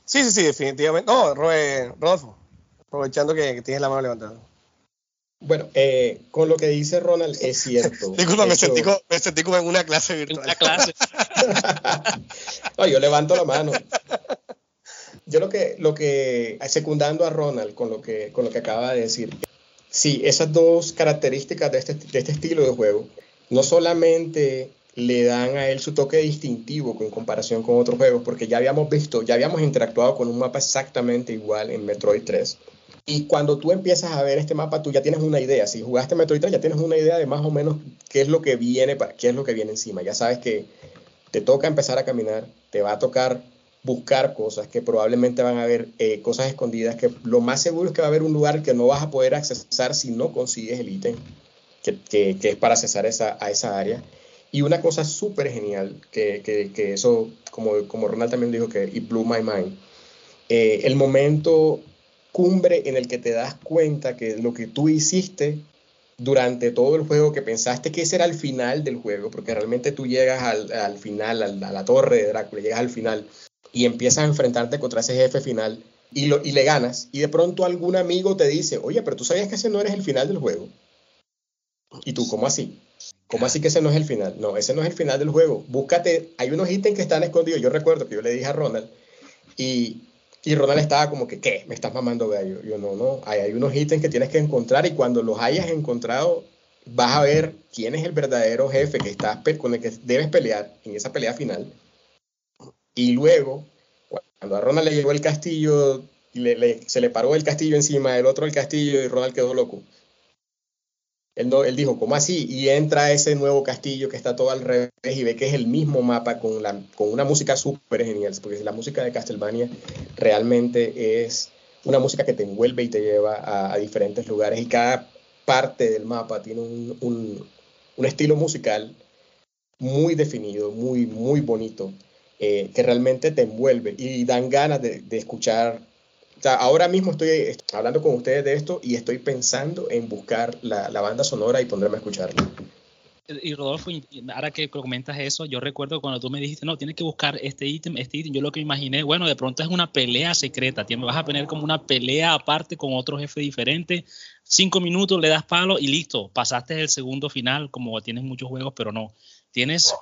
Sí, sí, sí, definitivamente. No, Rodolfo, aprovechando que, que tienes la mano levantada. Bueno, eh, con lo que dice Ronald es cierto. Disculpa, me, sentí como, me sentí como en una clase virtual. Una clase. no, yo levanto la mano. Yo lo que, lo que, secundando a Ronald con lo que, con lo que acaba de decir, sí, esas dos características de este, de este estilo de juego, no solamente le dan a él su toque distintivo en comparación con otros juegos, porque ya habíamos visto, ya habíamos interactuado con un mapa exactamente igual en Metroid 3. Y cuando tú empiezas a ver este mapa, tú ya tienes una idea. Si jugaste Metroid 3, ya tienes una idea de más o menos qué es lo que viene, qué es lo que viene encima. Ya sabes que te toca empezar a caminar, te va a tocar buscar cosas, que probablemente van a haber eh, cosas escondidas, que lo más seguro es que va a haber un lugar que no vas a poder accesar si no consigues el ítem que, que, es para accesar esa, a esa área. Y una cosa súper genial, que, que, eso, como, como Ronald también dijo, que it blew my mind, eh, el momento cumbre en el que te das cuenta que lo que tú hiciste durante todo el juego, que pensaste que ese era el final del juego, porque realmente tú llegas al, al final, a la torre de Drácula, llegas al final y empiezas a enfrentarte contra ese jefe final y, lo, y le ganas, y de pronto algún amigo te dice, oye, pero tú sabías que ese no eres el final del juego. Y tú, ¿cómo así? ¿Cómo así que ese no es el final? No, ese no es el final del juego. Búscate, hay unos ítems que están escondidos. Yo recuerdo que yo le dije a Ronald y, y Ronald estaba como que, ¿qué? Me estás mamando gallo. Yo, no, no, hay, hay unos ítems que tienes que encontrar y cuando los hayas encontrado vas a ver quién es el verdadero jefe que estás, con el que debes pelear en esa pelea final. Y luego, cuando a Ronald le llegó el castillo, y se le paró el castillo encima, el otro el castillo y Ronald quedó loco. Él, él dijo, ¿cómo así? Y entra a ese nuevo castillo que está todo al revés y ve que es el mismo mapa con, la, con una música súper genial, porque la música de Castlevania realmente es una música que te envuelve y te lleva a, diferentes lugares y cada parte del mapa tiene un, un, un estilo musical muy definido, muy, muy bonito, eh, que realmente te envuelve y dan ganas de, escuchar. Ahora mismo estoy hablando con ustedes de esto y estoy pensando en buscar la, banda sonora y ponerme a escucharla. Y Rodolfo, ahora que comentas eso, yo recuerdo cuando tú me dijiste, no, tienes que buscar este ítem, este ítem, yo lo que imaginé, bueno, de pronto es una pelea secreta, vas a tener como una pelea aparte con otro jefe diferente, cinco minutos, le das palo y listo, pasaste el segundo final, como tienes muchos juegos, pero no, tienes,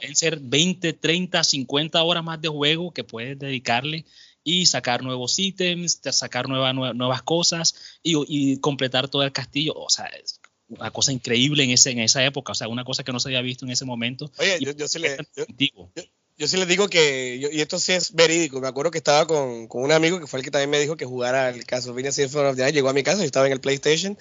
en ser 20, 30, 50 horas más de juego que puedes dedicarle y sacar nuevos ítems, sacar nuevas cosas y, completar todo el castillo. O sea, es una cosa increíble en, ese, en esa época, o sea, una cosa que no se había visto en ese momento. Oye, yo, sí le, yo, sí les digo que, y esto sí es verídico, me acuerdo que estaba con, con, un amigo que fue el que también me dijo que jugara el Castlevania Symphony of the Night, llegó a mi casa, yo estaba en el PlayStation,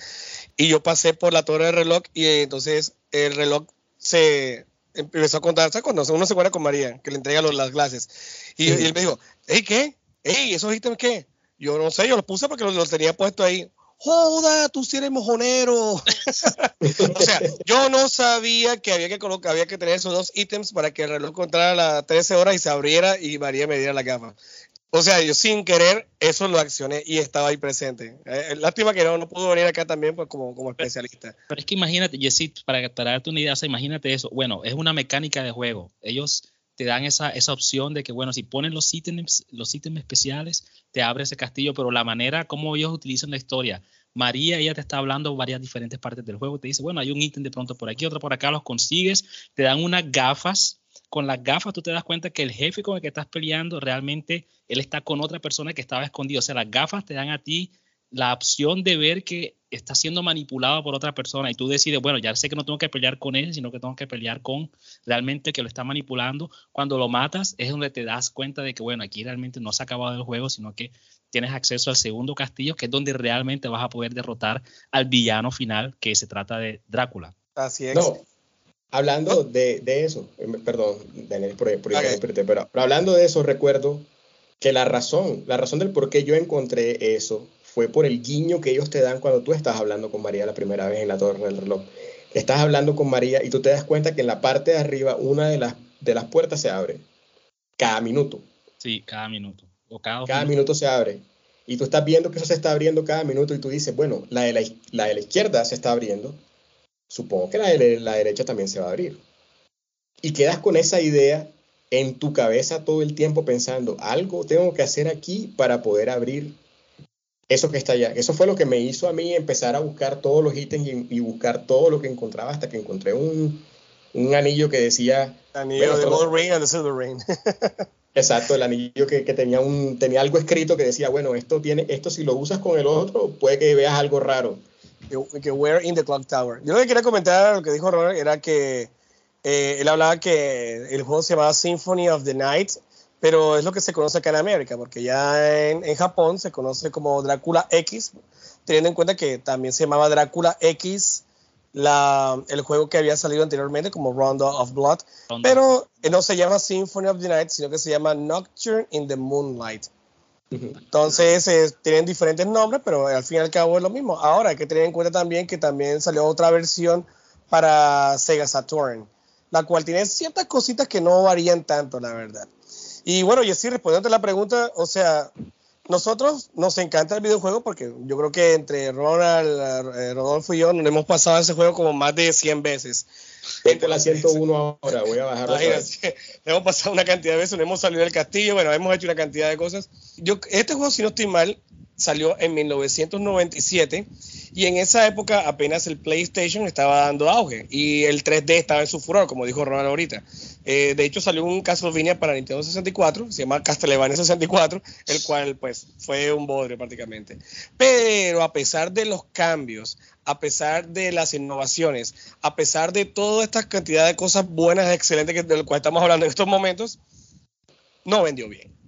y yo pasé por la torre del reloj y entonces el reloj se empezó a contar, ¿sabes cuando uno se acuerda con María, que le entrega las clases? Y, y él me dijo, ¿hey, qué? Ey, ¿esos ítems qué? Yo no sé, yo los puse porque los, tenía puesto ahí. Joda, tú sí eres mojonero. o sea, yo no sabía que había que colocar, había que tener esos dos ítems para que el reloj contara las 13 horas y se abriera y María me diera la gafa. O sea, yo sin querer eso lo accioné y estaba ahí presente. Eh, lástima que no, no pudo venir acá también pues, como, como especialista. Pero, es que imagínate, Jessy, para, para darte una idea, imagínate eso. Bueno, es una mecánica de juego. Ellos te dan esa, esa opción de que, bueno, si ponen los ítems, los ítems especiales, te abre ese castillo, pero la manera como ellos utilizan la historia, María, ella te está hablando varias diferentes partes del juego, te dice, bueno, hay un ítem de pronto por aquí, otro por acá, los consigues, te dan unas gafas, con las gafas tú te das cuenta que el jefe con el que estás peleando realmente, él está con otra persona que estaba escondido, o sea, las gafas te dan a ti la opción de ver que está siendo manipulado por otra persona y tú decides, bueno, ya sé que no tengo que pelear con él, sino que tengo que pelear con realmente que lo está manipulando. Cuando lo matas es donde te das cuenta de que, bueno, aquí realmente no se ha acabado el juego, sino que tienes acceso al segundo castillo, que es donde realmente vas a poder derrotar al villano final, que se trata de Drácula. Así es. No, hablando de, de, eso, eh, perdón, Daniel, por, por pero hablando de eso, recuerdo que la razón, la razón del por qué yo encontré eso fue por el guiño que ellos te dan cuando tú estás hablando con María la primera vez en la torre del reloj. Estás hablando con María y tú te das cuenta que en la parte de arriba una de las, de las puertas se abre cada minuto. Sí, cada minuto. O cada, minuto. se abre. Y tú estás viendo que eso se está abriendo cada minuto y tú dices, bueno, la de la, la, de la izquierda se está abriendo, supongo que la la derecha también se va a abrir. Y quedas con esa idea en tu cabeza todo el tiempo pensando, algo tengo que hacer aquí para poder abrir eso que está allá. Eso fue lo que me hizo a mí empezar a buscar todos los ítems y, buscar todo lo que encontraba hasta que encontré un, un anillo que decía... Anillo de Ring and the Silver Ring. Exacto, el anillo que, que, tenía, un, tenía algo escrito que decía, bueno, esto, tiene, esto si lo usas con el otro puede que veas algo raro. Que, wear in the clock tower. Yo lo que quería comentar, lo que dijo Ronald, era que eh, él hablaba que el juego se llamaba Symphony of the Night, pero es lo que se conoce acá en América, porque ya en, en, Japón se conoce como Drácula X, teniendo en cuenta que también se llamaba Drácula X la, el juego que había salido anteriormente como Rondo of Blood, pero no se llama Symphony of the Night, sino que se llama Nocturne in the Moonlight. Entonces eh, tienen diferentes nombres, pero al fin y al cabo es lo mismo. Ahora hay que tener en cuenta también que también salió otra versión para Sega Saturn, la cual tiene ciertas cositas que no varían tanto, la verdad. Y bueno, y así respondiendo a la pregunta, o sea, nosotros nos encanta el videojuego porque yo creo que entre Ronald, eh, Rodolfo y yo nos hemos pasado ese juego como más de 100 veces. Entre la 101 ahora, voy a bajar. hemos pasado una cantidad de veces, nos hemos salido del castillo, bueno, hemos hecho una cantidad de cosas. Yo, este juego, si no estoy mal, salió en 1997 y en esa época apenas el PlayStation estaba dando auge y el 3D estaba en su furor, como dijo Ronald ahorita. Eh, de hecho salió un Castlevania para Nintendo 64, se llama Castlevania 64, el cual pues fue un bodre prácticamente. Pero a pesar de los cambios, a pesar de las innovaciones, a pesar de toda esta cantidad de cosas buenas, excelentes que, de las cuales estamos hablando en estos momentos, no vendió bien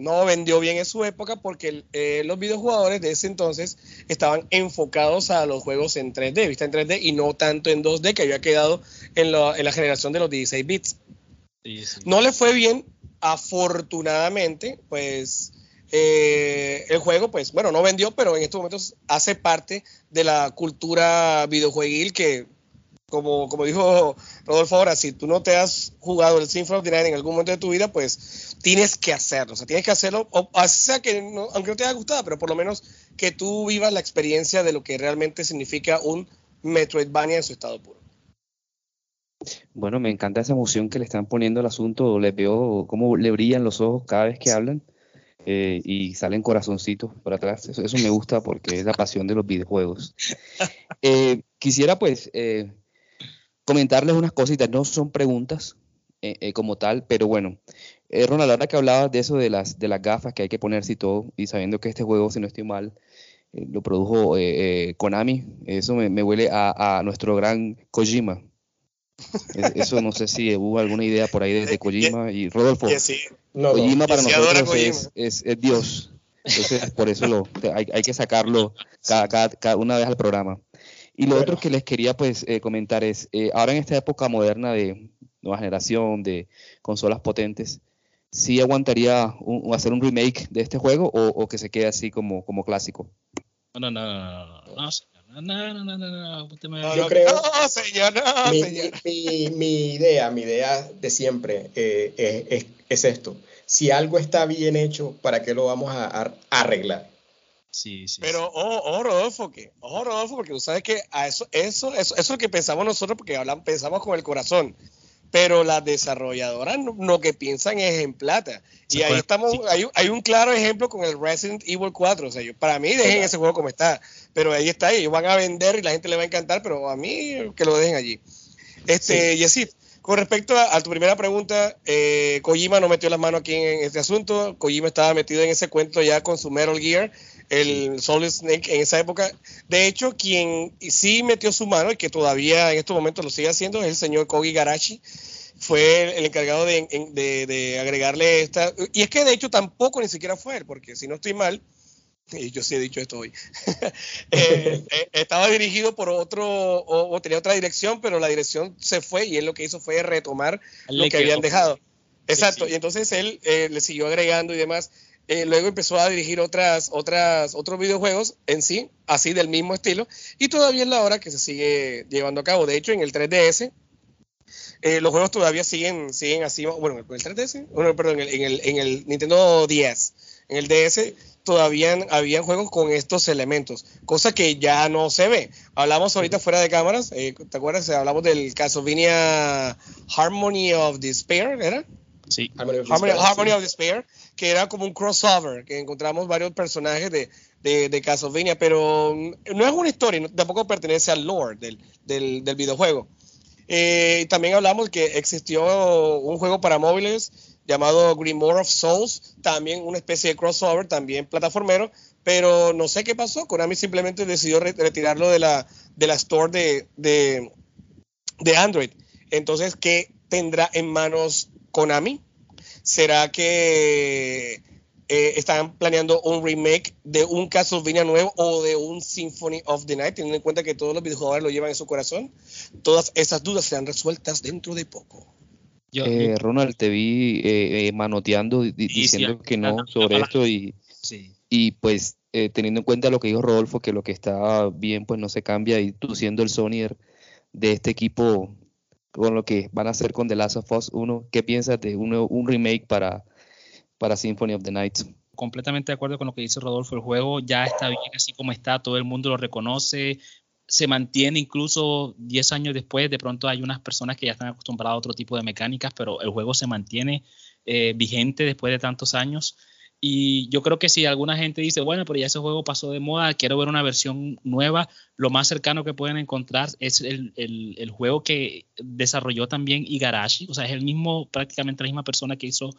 no vendió bien en su época porque eh, los videojugadores de ese entonces estaban enfocados a los juegos en 3D, vista en 3D y no tanto en 2D que había quedado en, la generación de los 16 bits. No le fue bien, afortunadamente, pues eh, el juego, pues bueno, no vendió, pero en estos momentos hace parte de la cultura videojueguil que como, como dijo Rodolfo ahora, si tú no te has jugado el Symphony of the Night en algún momento de tu vida, pues tienes que hacerlo. O sea, tienes que hacerlo, o, sea que aunque no te haya gustado, pero por lo menos que tú vivas la experiencia de lo que realmente significa un Metroidvania en su estado puro. Bueno, me encanta esa emoción que le están poniendo al asunto. Les veo cómo le brillan los ojos cada vez que hablan. Eh, y salen corazoncitos por atrás. Eso, me gusta porque es la pasión de los videojuegos. Eh, quisiera pues eh, comentarles unas cositas, no son preguntas eh, eh, como tal, pero bueno, eh, Ronald, ahora que hablabas de eso de las, de las gafas que hay que ponerse y todo, y sabiendo que este juego, si no estoy mal, lo produjo Konami, eso me, huele a, nuestro gran Kojima. Eso no sé si hubo alguna idea por ahí de, Kojima y Rodolfo. Kojima para nosotros es, es, Dios. Entonces, por eso lo, hay, hay que sacarlo cada, cada, una vez al programa. Y lo otro que les quería pues eh, comentar es, eh, ahora en esta época moderna de nueva generación, de consolas potentes, ¿sí aguantaría hacer un remake de este juego o, que se quede así como, como clásico? No, no, no, no, no, no, no, no, no, Yo creo, mi, Mi, idea, mi idea de siempre eh, es, es, esto. Si algo está bien hecho, ¿para qué lo vamos a arreglar? Sí, sí. Pero ojo, ojo, Rodolfo, que, ojo, Rodolfo, porque tú sabes que a eso, eso, eso, eso es lo que pensamos nosotros, porque hablamos, pensamos con el corazón. Pero las desarrolladoras lo que piensan es en plata. y ahí estamos, hay, hay, un claro ejemplo con el Resident Evil 4. O sea, yo, para mí dejen ese juego como está. Pero ahí está, ellos van a vender y la gente le va a encantar, pero a mí que lo dejen allí. Este, sí. con respecto a, tu primera pregunta, eh, Kojima no metió las manos aquí en, en, este asunto. Kojima estaba metido en ese cuento ya con su Metal Gear el Solid Snake en esa época. De hecho, quien sí metió su mano y que todavía en estos momentos lo sigue haciendo es el señor Kogi Garachi. Fue el, encargado de, agregarle esta. Y es que de hecho tampoco ni siquiera fue él, porque si no estoy mal, y yo sí he dicho esto hoy, eh, eh, estaba dirigido por otro, o, tenía otra dirección, pero la dirección se fue y él lo que hizo fue retomar lo que habían dejado. Exacto, y entonces él eh, le siguió agregando y demás. Eh, luego empezó a dirigir otras, otras, otros videojuegos en sí, así del mismo estilo, y todavía es la hora que se sigue llevando a cabo. De hecho, en el 3DS, eh, los juegos todavía siguen, siguen así, bueno, el 3DS, bueno, perdón, en el, en el, Nintendo 10, en el DS todavía habían juegos con estos elementos, cosa que ya no se ve. Hablamos ahorita fuera de cámaras, eh, ¿te acuerdas? Hablamos del Castlevania Harmony of Despair, ¿era? Sí. Harmony of Despair, que era como un crossover, que encontramos varios personajes de, de, Castlevania, pero no es una historia, tampoco pertenece al lore del, del, videojuego. Eh, también hablamos que existió un juego para móviles llamado Grimoire of Souls, también una especie de crossover, también plataformero, pero no sé qué pasó. Konami simplemente decidió retirarlo de la, de la store de, de, de Android. Entonces, ¿qué tendrá en manos Konami? ¿Será que eh, están planeando un remake de un Castlevania nuevo o de un Symphony of the Night, teniendo en cuenta que todos los videojuegos lo llevan en su corazón. Todas esas dudas serán resueltas dentro de poco. Eh, Ronald, te vi eh, manoteando, diciendo que no sobre esto y, y pues teniendo en cuenta lo que dijo Rodolfo, que lo que está bien pues no se cambia y tú siendo el Sonyer de este equipo con lo que van a hacer con The Last of Us 1, ¿qué piensas de un, un remake para para Symphony of the Night. Completamente de acuerdo con lo que dice Rodolfo, el juego ya está bien así como está, todo el mundo lo reconoce, se mantiene incluso 10 años después, de pronto hay unas personas que ya están acostumbradas a otro tipo de mecánicas, pero el juego se mantiene eh, vigente después de tantos años. Y yo creo que si alguna gente dice, bueno, pero ya ese juego pasó de moda, quiero ver una versión nueva, lo más cercano que pueden encontrar es el, el, el juego que desarrolló también Igarashi, o sea, es el mismo, prácticamente la misma persona que hizo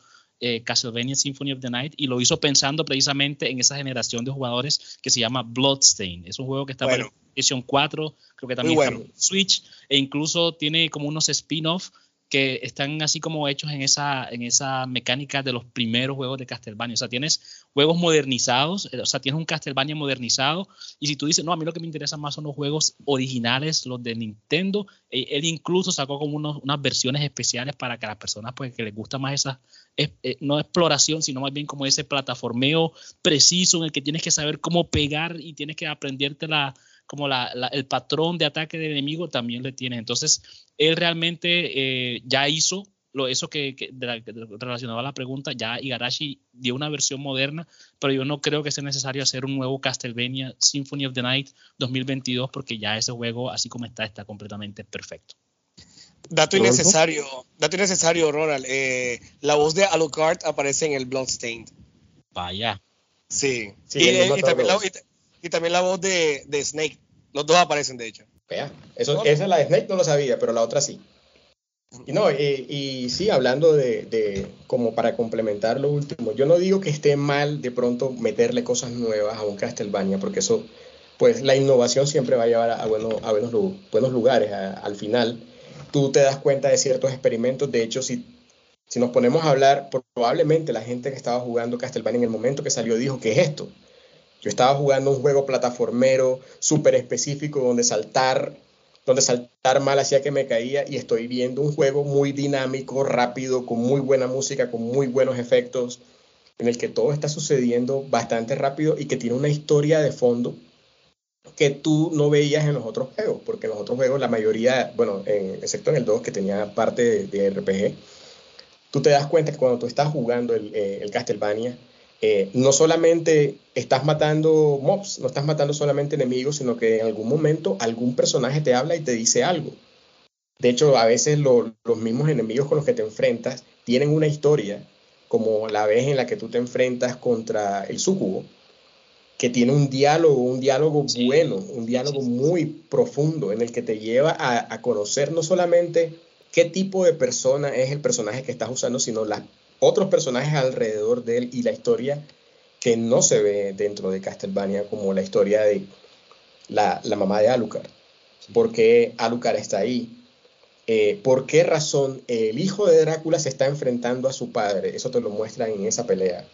eh, Castlevania Symphony of the Night y lo hizo pensando precisamente en esa generación de jugadores que se llama Bloodstain. Es un juego que está en PlayStation 4, creo que también está en Switch e incluso tiene como unos spin-off que están así como hechos en esa, en esa mecánica de los primeros juegos de Castlevania. O sea, tienes juegos modernizados, eh, o sea, tienes un Castlevania modernizado, y si tú dices, no, a mí lo que me interesa más son los juegos originales, los de Nintendo, eh, él incluso sacó como unas versiones especiales para que a las personas pues, que les gusta más esa, eh, no exploración, sino más bien como ese plataformeo preciso en el que tienes que saber cómo pegar y tienes que aprenderte la, como el patrón de ataque del enemigo también le tiene. Entonces, él realmente eh, ya hizo lo, eso que, relacionado a la pregunta, ya Igarashi dio una versión moderna, pero yo no creo que sea necesario hacer un nuevo Castlevania Symphony of the Night 2022 porque ya ese juego, así como está, está completamente perfecto. Dato innecesario, dato innecesario, Ronald. Eh, la voz de Alucard aparece en el Bloodstained. Vaya. Sí. y, también la, y también la voz de, Snake. Los dos aparecen, de hecho. Vea, eso, esa es la de Snake, no lo sabía, pero la otra sí. Y no, y, sí, hablando de, como para complementar lo último, yo no digo que esté mal de pronto meterle cosas nuevas a un Castlevania, porque eso, pues la innovación siempre va a llevar a, bueno, a buenos, buenos lugares. al final, tú te das cuenta de ciertos experimentos. De hecho, si, si nos ponemos a hablar, probablemente la gente que estaba jugando Castlevania en el momento que salió dijo, ¿qué es esto? Yo estaba jugando un juego plataformero súper específico donde saltar, donde saltar mal hacía que me caía y estoy viendo un juego muy dinámico, rápido, con muy buena música, con muy buenos efectos, en el que todo está sucediendo bastante rápido y que tiene una historia de fondo que tú no veías en los otros juegos, porque en los otros juegos la mayoría, bueno, excepto en el 2 que tenía parte de, RPG, tú te das cuenta que cuando tú estás jugando el, eh, el Castlevania, eh, no solamente estás matando mobs, no estás matando solamente enemigos, sino que en algún momento algún personaje te habla y te dice algo. De hecho, a veces los mismos enemigos con los que te enfrentas tienen una historia, como la vez en la que tú te enfrentas contra el sucubo, que tiene un diálogo, un diálogo bueno, un diálogo muy profundo, en el que te lleva a, a conocer no solamente qué tipo de persona es el personaje que estás usando, sino la otros personajes alrededor de él y la historia que no se ve dentro de Castlevania, como la historia de la, mamá de Alucard. ¿Por qué Alucard está ahí? Eh, ¿Por qué razón el hijo de Drácula se está enfrentando a su padre? Eso te lo muestran en esa pelea.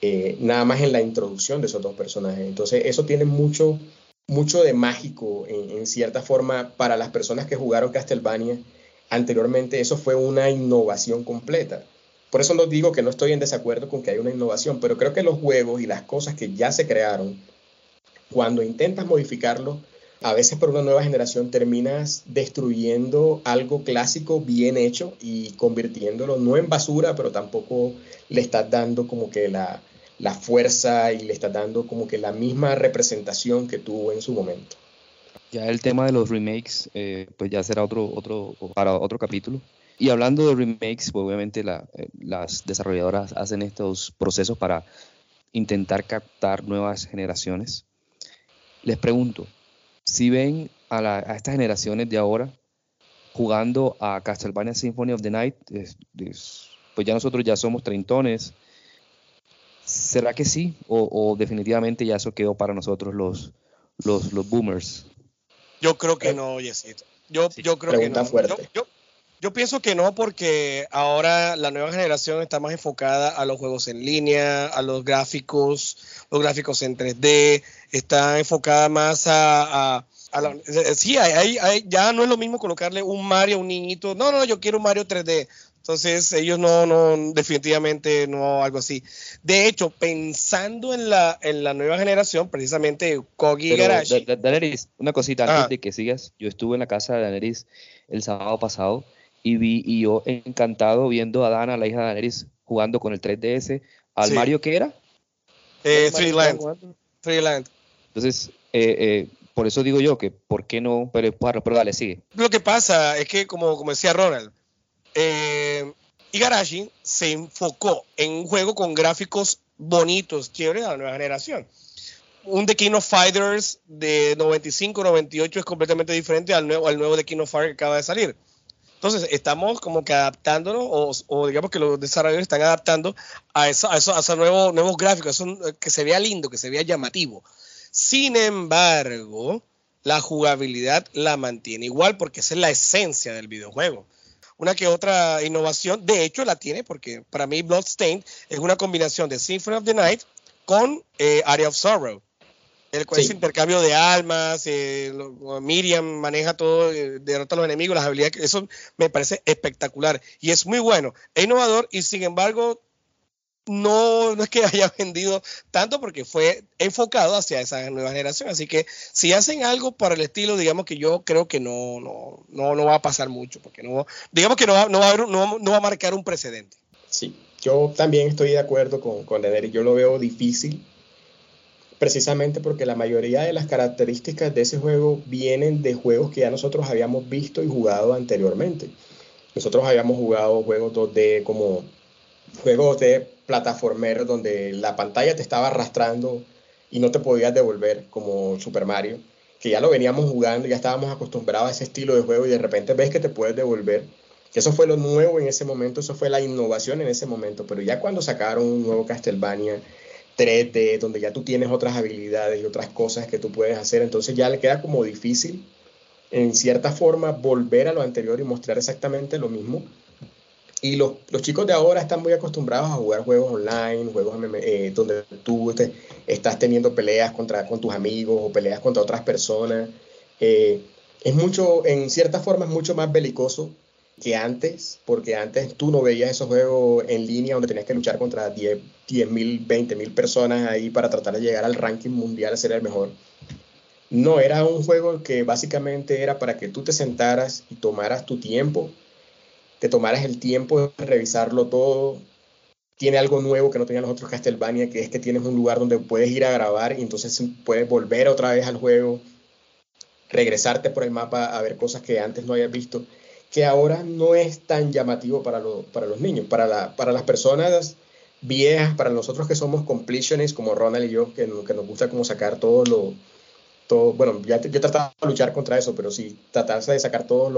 Eh, nada más en la introducción de esos dos personajes. Entonces, eso tiene mucho, mucho de mágico en, en cierta forma para las personas que jugaron Castlevania. Anteriormente, eso fue una innovación completa. Por eso no digo que no estoy en desacuerdo con que haya una innovación, pero creo que los juegos y las cosas que ya se crearon, cuando intentas modificarlo, a veces por una nueva generación terminas destruyendo algo clásico bien hecho y convirtiéndolo no en basura, pero tampoco le estás dando como que la, fuerza y le estás dando como que la misma representación que tuvo en su momento. Ya el tema de los remakes, eh, pues ya será otro, otro, para otro capítulo. Y hablando de remakes, pues obviamente eh, las desarrolladoras hacen estos procesos para intentar captar nuevas generaciones. Les pregunto, si ven a, estas generaciones de ahora jugando a Castlevania Symphony of the Night, pues ya nosotros ya somos treintones, ¿será que sí? O, definitivamente ya eso quedó para nosotros los, los, los boomers? Yo creo que no, Yesito. Yo, yo creo que no. Fuerte. Yo pienso que no, porque ahora la nueva generación está más enfocada a los juegos en línea, a los gráficos, los gráficos en 3D, está enfocada más a, sí, ya no es lo mismo colocarle un Mario a un niñito. No, no, yo quiero un Mario 3D. Entonces ellos no, no, definitivamente no algo así. De hecho, pensando en la, en la nueva generación, precisamente Kogi Garashi. Daenerys, una cosita antes de que sigas. Yo estuve en la casa de Daenerys el sábado pasado y vi y yo encantado viendo a Dana, la hija de Daenerys, jugando con el 3DS al Mario que era eh, Freeland. Freeland. Entonces, eh, eh, por eso digo yo que por qué no, pero, pero dale, sigue. Lo que pasa es que, como, como decía Ronald, eh, Igarashi se enfocó en un juego con gráficos bonitos, chéveres de la nueva generación. Un The King of Fighters de 95-98 es completamente diferente al nuevo, al nuevo The King of Fighters que acaba de salir. Entonces, estamos como que adaptándonos, o, digamos que los desarrolladores están adaptando a, eso, a, esos nuevos, gráficos, que se vea lindo, que se vea llamativo. Sin embargo, la jugabilidad la mantiene igual porque esa es la esencia del videojuego. Una que otra innovación, de hecho la tiene porque para mí Bloodstained es una combinación de Symphony of the Night con eh, Area of Sorrow. El, ese intercambio de almas, eh, Miriam maneja todo, eh, derrota a los enemigos, las habilidades, eso me parece espectacular y es muy bueno, es innovador y sin embargo no, no es que haya vendido tanto porque fue enfocado hacia esa nueva generación. Así que si hacen algo para el estilo, digamos que yo creo que no, no, no, no va a pasar mucho, porque no, digamos que no va, no va, a, no, va a marcar un precedente. Sí, yo también estoy de acuerdo con, con Yo lo veo difícil precisamente porque la mayoría de las características de ese juego vienen de juegos que ya nosotros habíamos visto y jugado anteriormente. Nosotros habíamos jugado juegos 2D como juegos de plataformer donde la pantalla te estaba arrastrando y no te podías devolver como Super Mario, que ya lo veníamos jugando, ya estábamos acostumbrados a ese estilo de juego y de repente ves que te puedes devolver. Eso fue lo nuevo en ese momento, eso fue la innovación en ese momento, pero ya cuando sacaron un nuevo Castlevania, 3D, donde ya tú tienes otras habilidades y otras cosas que tú puedes hacer, entonces ya le queda como difícil, en cierta forma, volver a lo anterior y mostrar exactamente lo mismo. Y los, los chicos de ahora están muy acostumbrados a jugar juegos online, juegos eh, donde tú estás teniendo peleas contra, con tus amigos o peleas contra otras personas. Eh, es mucho, en cierta forma, es mucho más belicoso que antes, porque antes tú no veías esos juegos en línea donde tenías que luchar contra 10 mil, 20 mil personas ahí para tratar de llegar al ranking mundial a ser el mejor. No, era un juego que básicamente era para que tú te sentaras y tomaras tu tiempo, te tomaras el tiempo de revisarlo todo. Tiene algo nuevo que no tenían los otros Castlevania, que es que tienes un lugar donde puedes ir a grabar y entonces puedes volver otra vez al juego, regresarte por el mapa a ver cosas que antes no habías visto que ahora no es tan llamativo para, para los niños, para, la, para las personas viejas, para nosotros que somos completionists como Ronald y yo, que, que nos gusta como sacar todo lo, todo, bueno, ya yo trataba de luchar contra eso, pero sí, tratarse de sacar todos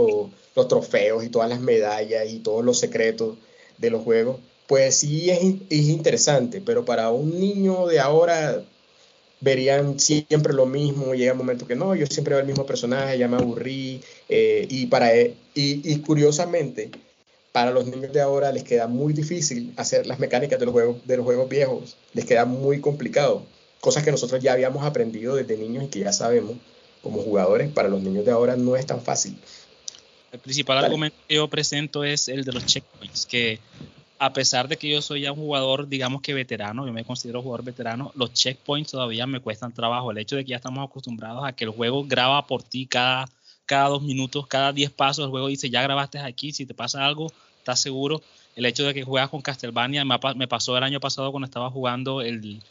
los trofeos y todas las medallas y todos los secretos de los juegos, pues sí es, es interesante, pero para un niño de ahora verían siempre lo mismo, llega un momento que no, yo siempre veo el mismo personaje, ya me aburrí, eh, y, para, e, y, curiosamente, para los niños de ahora les queda muy difícil hacer las mecánicas de los juegos, de los juegos viejos, les queda muy complicado, cosas que nosotros ya habíamos aprendido desde niños y que ya sabemos como jugadores, para los niños de ahora no es tan fácil. El principal argumento que yo presento es el de los checkpoints, que a pesar de que yo soy ya un jugador, digamos que veterano, yo me considero jugador veterano, los checkpoints todavía me cuestan trabajo. El hecho de que ya estamos acostumbrados a que el juego graba por ti cada, cada dos minutos, cada diez pasos, el juego dice, ya grabaste aquí, si te pasa algo, estás seguro. El hecho de que juegas con Castlevania, me pasó el año pasado cuando estaba jugando el,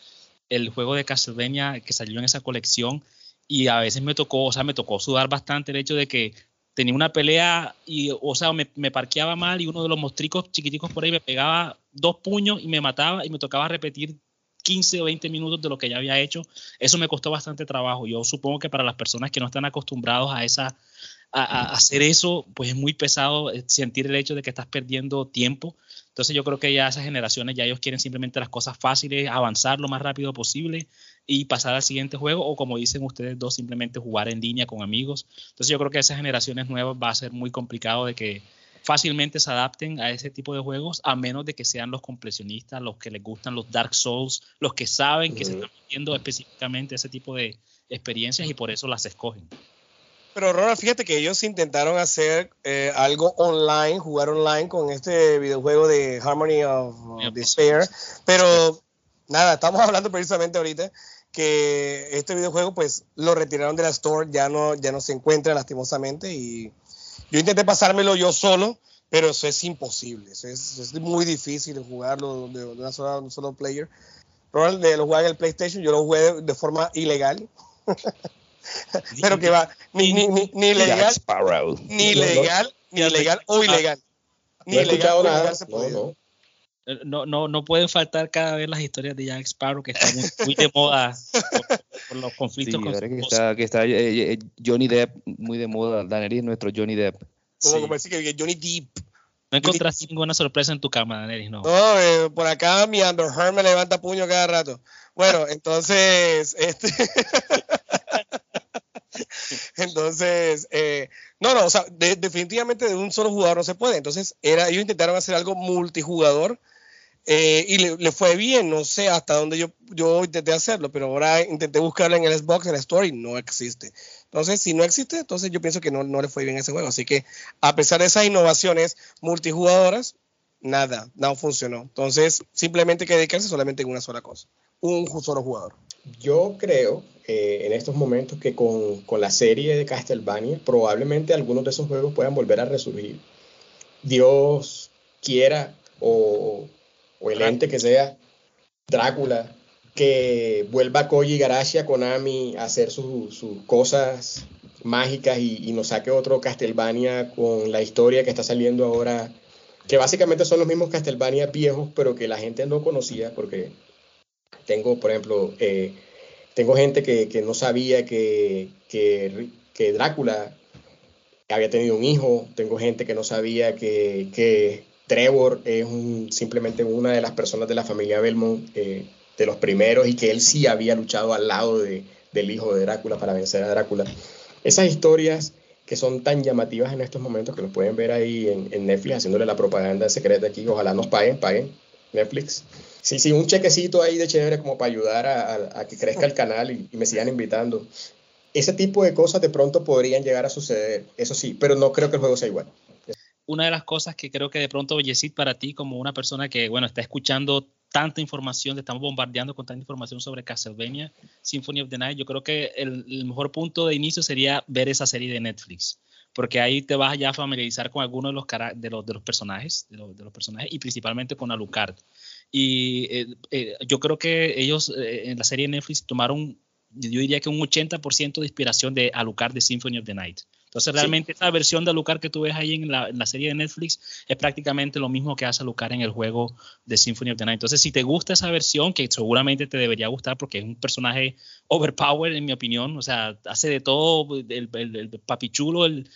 el juego de Castlevania que salió en esa colección y a veces me tocó, o sea, me tocó sudar bastante el hecho de que tenía una pelea y, o sea, me, parqueaba mal y uno de los mostricos chiquiticos por ahí me pegaba dos puños y me mataba y me tocaba repetir 15 o 20 minutos de lo que ya había hecho. Eso me costó bastante trabajo. Yo supongo que para las personas que no están acostumbrados a esa a, hacer eso, pues es muy pesado eh, sentir el hecho de que estás perdiendo tiempo. Entonces yo creo que ya esas generaciones, ya ellos quieren simplemente las cosas fáciles, avanzar lo más rápido posible y pasar al siguiente juego o como dicen ustedes dos, simplemente jugar en línea con amigos. Entonces yo creo que esas generaciones nuevas va a ser muy complicado de que fácilmente se adapten a ese tipo de juegos, a menos de que sean los completionistas, los que les gustan los Dark Souls, los que saben que se están metiendo específicamente ese tipo de experiencias y por eso las escogen. Pero Ronald, fíjate que ellos intentaron hacer eh, algo online, jugar online con este videojuego de Harmony of Despair, pero nada, estamos hablando precisamente ahorita que este videojuego pues lo retiraron de la store, ya no, ya no se encuentra lastimosamente y yo intenté pasármelo yo solo, pero eso es imposible, es, es muy difícil jugarlo de, una sola, un solo player. Ronald lo juega en el PlayStation, yo lo jugué de forma ilegal. pero que va ni, ni, ni, ni legal, ni legal, ni legal o ilegal. Ni no legal nada. Eh, no, no, no pueden faltar cada vez las historias de Jack Sparrow que están muy de moda por, los conflictos con que está, que está eh, eh, Johnny Depp muy de moda. Daenerys es nuestro Johnny Depp. Como, como decir que Johnny Depp. No encontraste ninguna sorpresa en tu cama, Daenerys, no. No, por acá mi Underheart me levanta puño cada rato. Bueno, entonces, este Entonces, eh, no, no, o sea, definitivamente de un solo jugador no se puede. Entonces, era, ellos intentaron hacer algo multijugador eh, y le, fue bien. No sé hasta dónde yo, yo intenté hacerlo, pero ahora intenté buscarlo en el Xbox, en la Store y no existe. Entonces, si no existe, entonces yo pienso que no, no le fue bien ese juego. Así que, a pesar de esas innovaciones multijugadoras, nada, no funcionó. Entonces, simplemente hay que dedicarse solamente en una sola cosa, un solo jugador. Yo creo eh, en estos momentos que con, con, la serie de Castlevania probablemente algunos de esos juegos puedan volver a resurgir. Dios quiera o, o el ente que sea, Drácula, que vuelva Koji Garashi a Konami a hacer sus cosas mágicas y, y, nos saque otro Castlevania con la historia que está saliendo ahora, que básicamente son los mismos Castlevania viejos, pero que la gente no conocía porque tengo, por ejemplo, eh, tengo gente que, no sabía que, que, Drácula había tenido un hijo, tengo gente que no sabía que, Trevor es simplemente una de las personas de la familia Belmont, eh, de los primeros, y que él sí había luchado al lado de, del hijo de Drácula para vencer a Drácula. Esas historias que son tan llamativas en estos momentos, que los pueden ver ahí en, en Netflix, haciéndole la propaganda secreta aquí, ojalá nos paguen, paguen Netflix. Sí, sí, un chequecito ahí de chévere como para ayudar a, que crezca el canal y, me sigan invitando. Ese tipo de cosas de pronto podrían llegar a suceder, eso sí, pero no creo que el juego sea igual. Una de las cosas que creo que de pronto, Yesid, para ti, como una persona que, bueno, está escuchando tanta información, te estamos bombardeando con tanta información sobre Castlevania, Symphony of the Night, yo creo que el, mejor punto de inicio sería ver esa serie de Netflix porque ahí te vas ya a familiarizar con algunos de los, de los, de los personajes, de los, de los, personajes y principalmente con Alucard. Y eh, eh, yo creo que ellos eh, en la serie Netflix tomaron, yo diría que un 80% de inspiración de Alucard de Symphony of the Night. Entonces, realmente esa versión de Alucard que tú ves ahí en la, en la, serie de Netflix es prácticamente lo mismo que hace Alucard en el juego de Symphony of the Night. Entonces, si te gusta esa versión, que seguramente te debería gustar porque es un personaje overpowered, en mi opinión, o sea, hace de todo, el, el, el papichulo, el,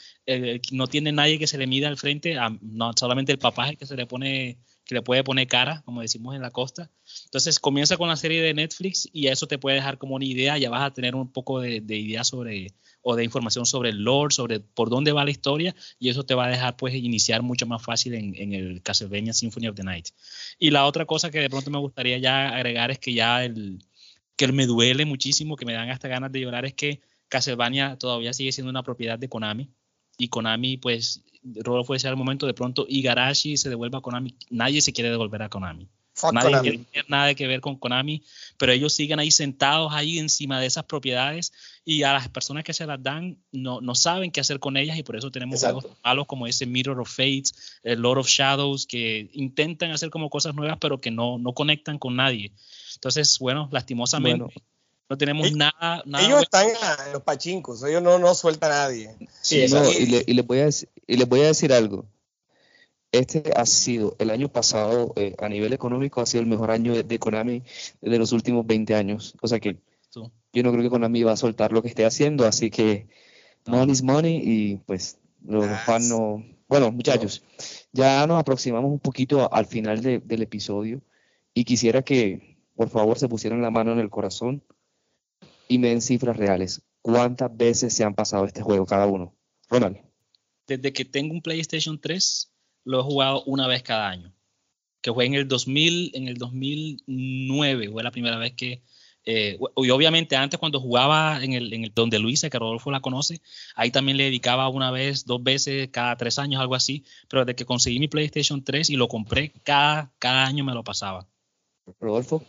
no tiene nadie que se le mida al frente, no solamente el papá que se le pone que le puede poner cara, como decimos en la costa. Entonces comienza con la serie de Netflix y eso te puede dejar como una idea, ya vas a tener un poco de, idea sobre o de información sobre el lore, sobre por dónde va la historia y eso te va a dejar pues iniciar mucho más fácil en, el Castlevania Symphony of the Night. Y la otra cosa que de pronto me gustaría ya agregar es que ya el que me duele muchísimo, que me dan hasta ganas de llorar es que Castlevania todavía sigue siendo una propiedad de Konami y Konami pues Rodolfo decía al momento, de pronto Igarashi se devuelve a Konami. Nadie se quiere devolver a Konami. Nadie quiere tener nada que ver con Konami, pero ellos siguen ahí sentados ahí encima de esas propiedades y a las personas que se las dan no, no saben qué hacer con ellas y por eso tenemos juegos malos como ese Mirror of Fates, el Lord of Shadows, que intentan hacer como cosas nuevas pero que no, no conectan con nadie. Entonces, bueno, lastimosamente no tenemos nada, Ellos están en los pachincos, ellos no, no sueltan a nadie. Sí, y, le, y, voy a, y les voy a decir algo. este ha sido, el año pasado, eh, a nivel económico, ha sido el mejor año de, Konami de los últimos 20 años. O sea que yo no creo que Konami va a soltar lo que esté haciendo, así que money is money y pues los fans no... Bueno, muchachos, ya nos aproximamos un poquito al final del episodio y quisiera que por favor se pusieran la mano en el corazón y me den cifras reales. ¿Cuántas veces se han pasado este juego cada uno? Ronald. Desde que tengo un PlayStation 3, lo he jugado una vez cada año. Que fue en el 2000, en el 2009, fue la primera vez que eh, y obviamente antes cuando jugaba en el, en el donde Luisa, que Rodolfo la conoce, ahí también le dedicaba una vez, dos veces, cada tres años, algo así, pero desde que conseguí mi PlayStation 3 y lo compré, cada, cada año me lo pasaba. Rodolfo.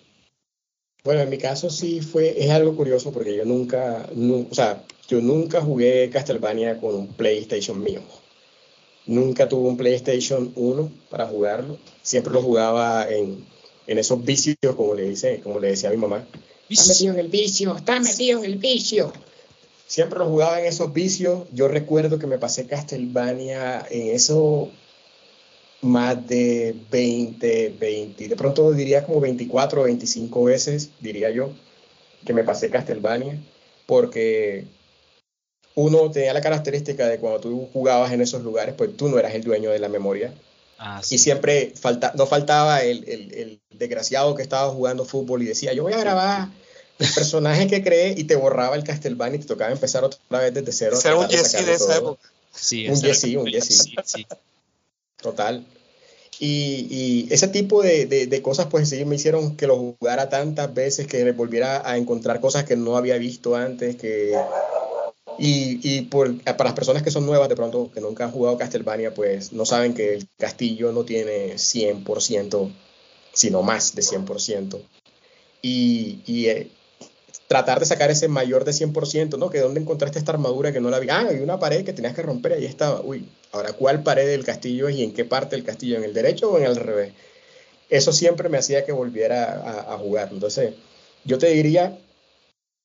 Bueno, en mi caso sí fue, es algo curioso porque yo nunca, o sea, yo nunca jugué Castlevania con un PlayStation mío. Nunca tuve un PlayStation 1 para jugarlo. Siempre lo jugaba en, en esos vicios, como le, dice, como le decía a mi mamá. Está metido en el vicio, está metido en el vicio. Siempre lo jugaba en esos vicios. Yo recuerdo que me pasé Castlevania en eso más de 20, 20, de pronto diría como 24 o 25 veces, diría yo, que me pasé Castlevania, porque uno tenía la característica de cuando tú jugabas en esos lugares, pues tú no eras el dueño de la memoria. Ah, y siempre falta, no faltaba el, el, el, desgraciado que estaba jugando fútbol y decía, yo voy a grabar el personaje que cree y te borraba el Castlevania y te tocaba empezar otra vez desde cero. Ser un Jesse de esa época. Sí, un Jesse, un Jesse. Total. Y, ese tipo de, de, de, cosas, pues sí, me hicieron que lo jugara tantas veces, que volviera a encontrar cosas que no había visto antes, que y, y por, para las personas que son nuevas, de pronto, que nunca han jugado Castlevania, pues no saben que el castillo no tiene 100%, sino más de 100%. Y, y eh, tratar de sacar ese mayor de 100%, ¿no? Que dónde encontraste esta armadura que no la vi. Ah, hay una pared que tenías que romper, ahí estaba. Uy, ahora, ¿cuál pared del castillo es y en qué parte del castillo? ¿En el derecho o en el revés? Eso siempre me hacía que volviera a, a jugar. Entonces, yo te diría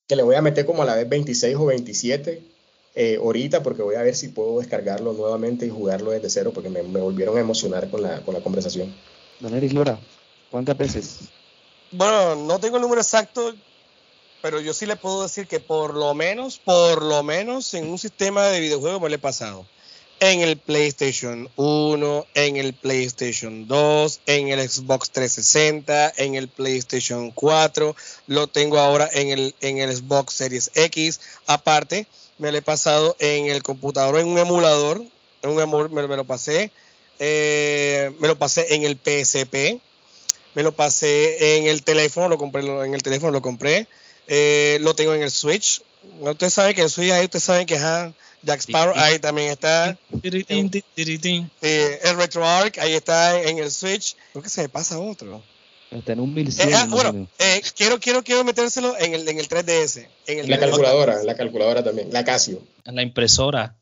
que le voy a meter como a la vez 26 o 27 eh, ahorita porque voy a ver si puedo descargarlo nuevamente y jugarlo desde cero porque me, volvieron a emocionar con la, con la conversación. Don Eric Lora, ¿cuántas veces? Bueno, no tengo el número exacto, pero yo sí le puedo decir que por lo menos, por lo menos en un sistema de videojuegos me lo he pasado en el PlayStation 1, en el PlayStation 2, en el Xbox 360, en el PlayStation 4, lo tengo ahora en el, en el Xbox Series X. Aparte, me lo he pasado en el computador, en un emulador, en un emulador me, lo pasé, eh, me lo pasé en el PSP, me lo pasé en el teléfono, lo compré en el teléfono, lo compré, eh, lo tengo en el Switch. Ustedes saben que el Switch ahí, ustedes saben que es Jack Sparrow, ahí también está. el RetroArch, ahí está en el Switch. Creo que se me pasa otro. Está en un 1100. Eh, ah, bueno, eh, quiero, quiero, quiero metérselo en el, en el 3DS. En el la calculadora, la calculadora también, la Casio. En la impresora.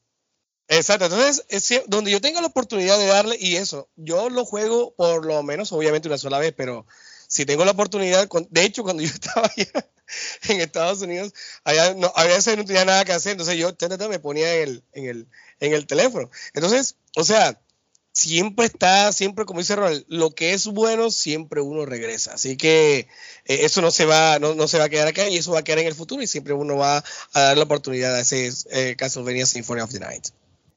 Exacto, entonces, donde yo tenga la oportunidad de darle, y eso, yo lo juego por lo menos, obviamente una sola vez, pero si tengo la oportunidad, de hecho, cuando yo estaba allá en Estados Unidos, allá no, a veces no tenía nada que hacer, entonces yo me ponía en el, en el, en el teléfono. Entonces, o sea, siempre está, siempre como dice Ronald, lo que es bueno, siempre uno regresa. Así que eh, eso no se va, no, no, se va a quedar acá y eso va a quedar en el futuro y siempre uno va a dar la oportunidad a ese eh, Castlevania Symphony of the Night.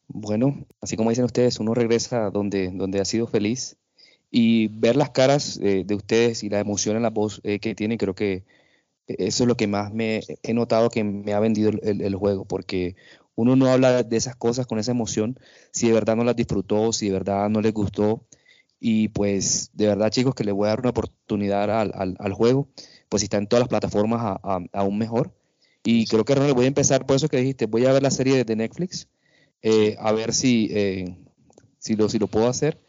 Bueno, así como dicen ustedes, uno regresa donde, donde ha sido feliz y ver las caras eh, de ustedes y la emoción en la voz eh, que tienen, creo que eso es lo que más me he notado que me ha vendido el, juego, porque uno no habla de esas cosas con esa emoción si de verdad no las disfrutó, si de verdad no les gustó. Y pues de verdad chicos que les voy a dar una oportunidad al, juego, pues si está en todas las plataformas aún mejor. Y creo que Ronald, voy a empezar por eso que dijiste, voy a ver la serie de Netflix, eh, a ver si, si, lo, si lo puedo hacer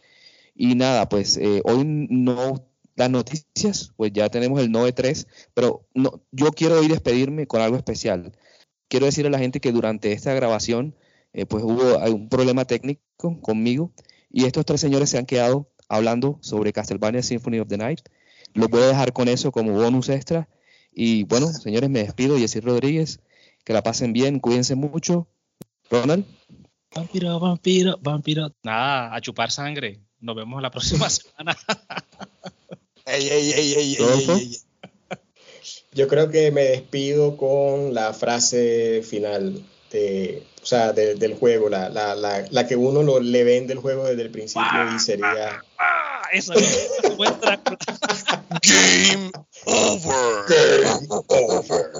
y nada, pues eh, hoy no las noticias, pues ya tenemos el 9-3, pero no, yo quiero hoy despedirme con algo especial. Quiero decirle a la gente que durante esta grabación, eh, pues hubo un problema técnico conmigo y estos tres señores se han quedado hablando sobre Castlevania Symphony of the Night. Los voy a dejar con eso como bonus extra. Y bueno, señores, me despido. Jessy Rodríguez, que la pasen bien, cuídense mucho. Ronald. Vampiro, vampiro, vampiro. Nada, a chupar sangre. Nos vemos la próxima semana. Ey, ey, ey, ey, ey, ey, Yo creo que me despido con la frase final de, o sea, de, del juego, la, la, la, la, que uno lo, le vende el juego desde el principio y sería... Eso es Game over. Game over.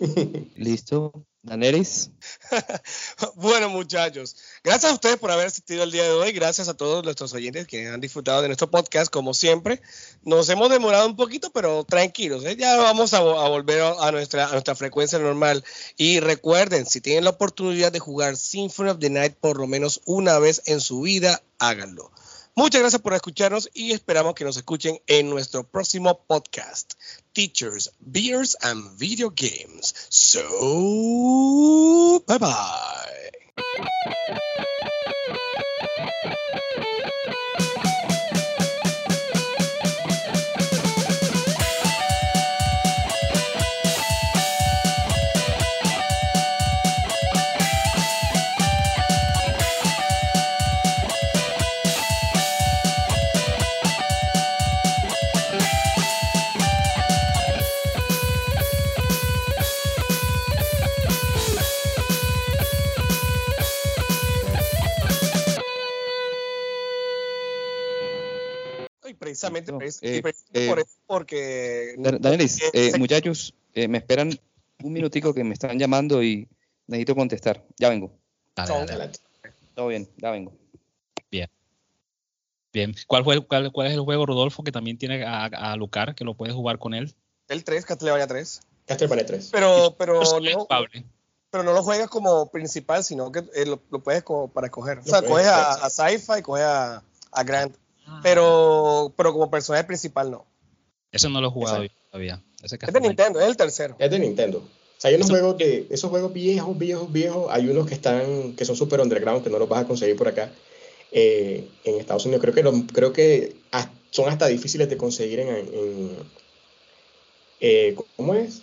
Listo. Daneris. bueno, muchachos, gracias a ustedes por haber asistido el día de hoy. Gracias a todos nuestros oyentes que han disfrutado de nuestro podcast, como siempre. Nos hemos demorado un poquito, pero tranquilos, ¿eh? ya vamos a, volver a nuestra, a nuestra frecuencia normal. Y recuerden, si tienen la oportunidad de jugar Symphony of the Night por lo menos una vez en su vida, háganlo. Muchas gracias por escucharnos y esperamos que nos escuchen en nuestro próximo podcast, Teachers, Beers and Video Games. So, bye bye. Precisamente, eh, precisamente por eso, porque... Danielis, eh, muchachos, eh, me esperan un minutico que me están llamando y necesito contestar. Ya vengo. Dale, dale. Todo bien, ya vengo. Bien. Bien. ¿Cuál, fue, cuál, cuál es el juego, Rodolfo, que también tiene a, a Lucar, que lo puedes jugar con él? El 3, Castlevania 3. Castlevania 3. Pero, pero, no, pero no lo juegas como principal, sino que eh, lo, lo, puedes como para escoger. O sea, coges a, a Sci-Fi, coges a, a Grant. Ah. Pero, pero como personaje principal no. Ese no lo he jugado todavía. Ese es de Nintendo, es el tercero. Es de Nintendo. O sea, hay unos Eso... juegos de esos juegos viejos, viejos, viejos. Hay unos que están que son super underground que no los vas a conseguir por acá eh, en Estados Unidos. Creo que lo, creo que son hasta difíciles de conseguir en, en eh, ¿cómo es?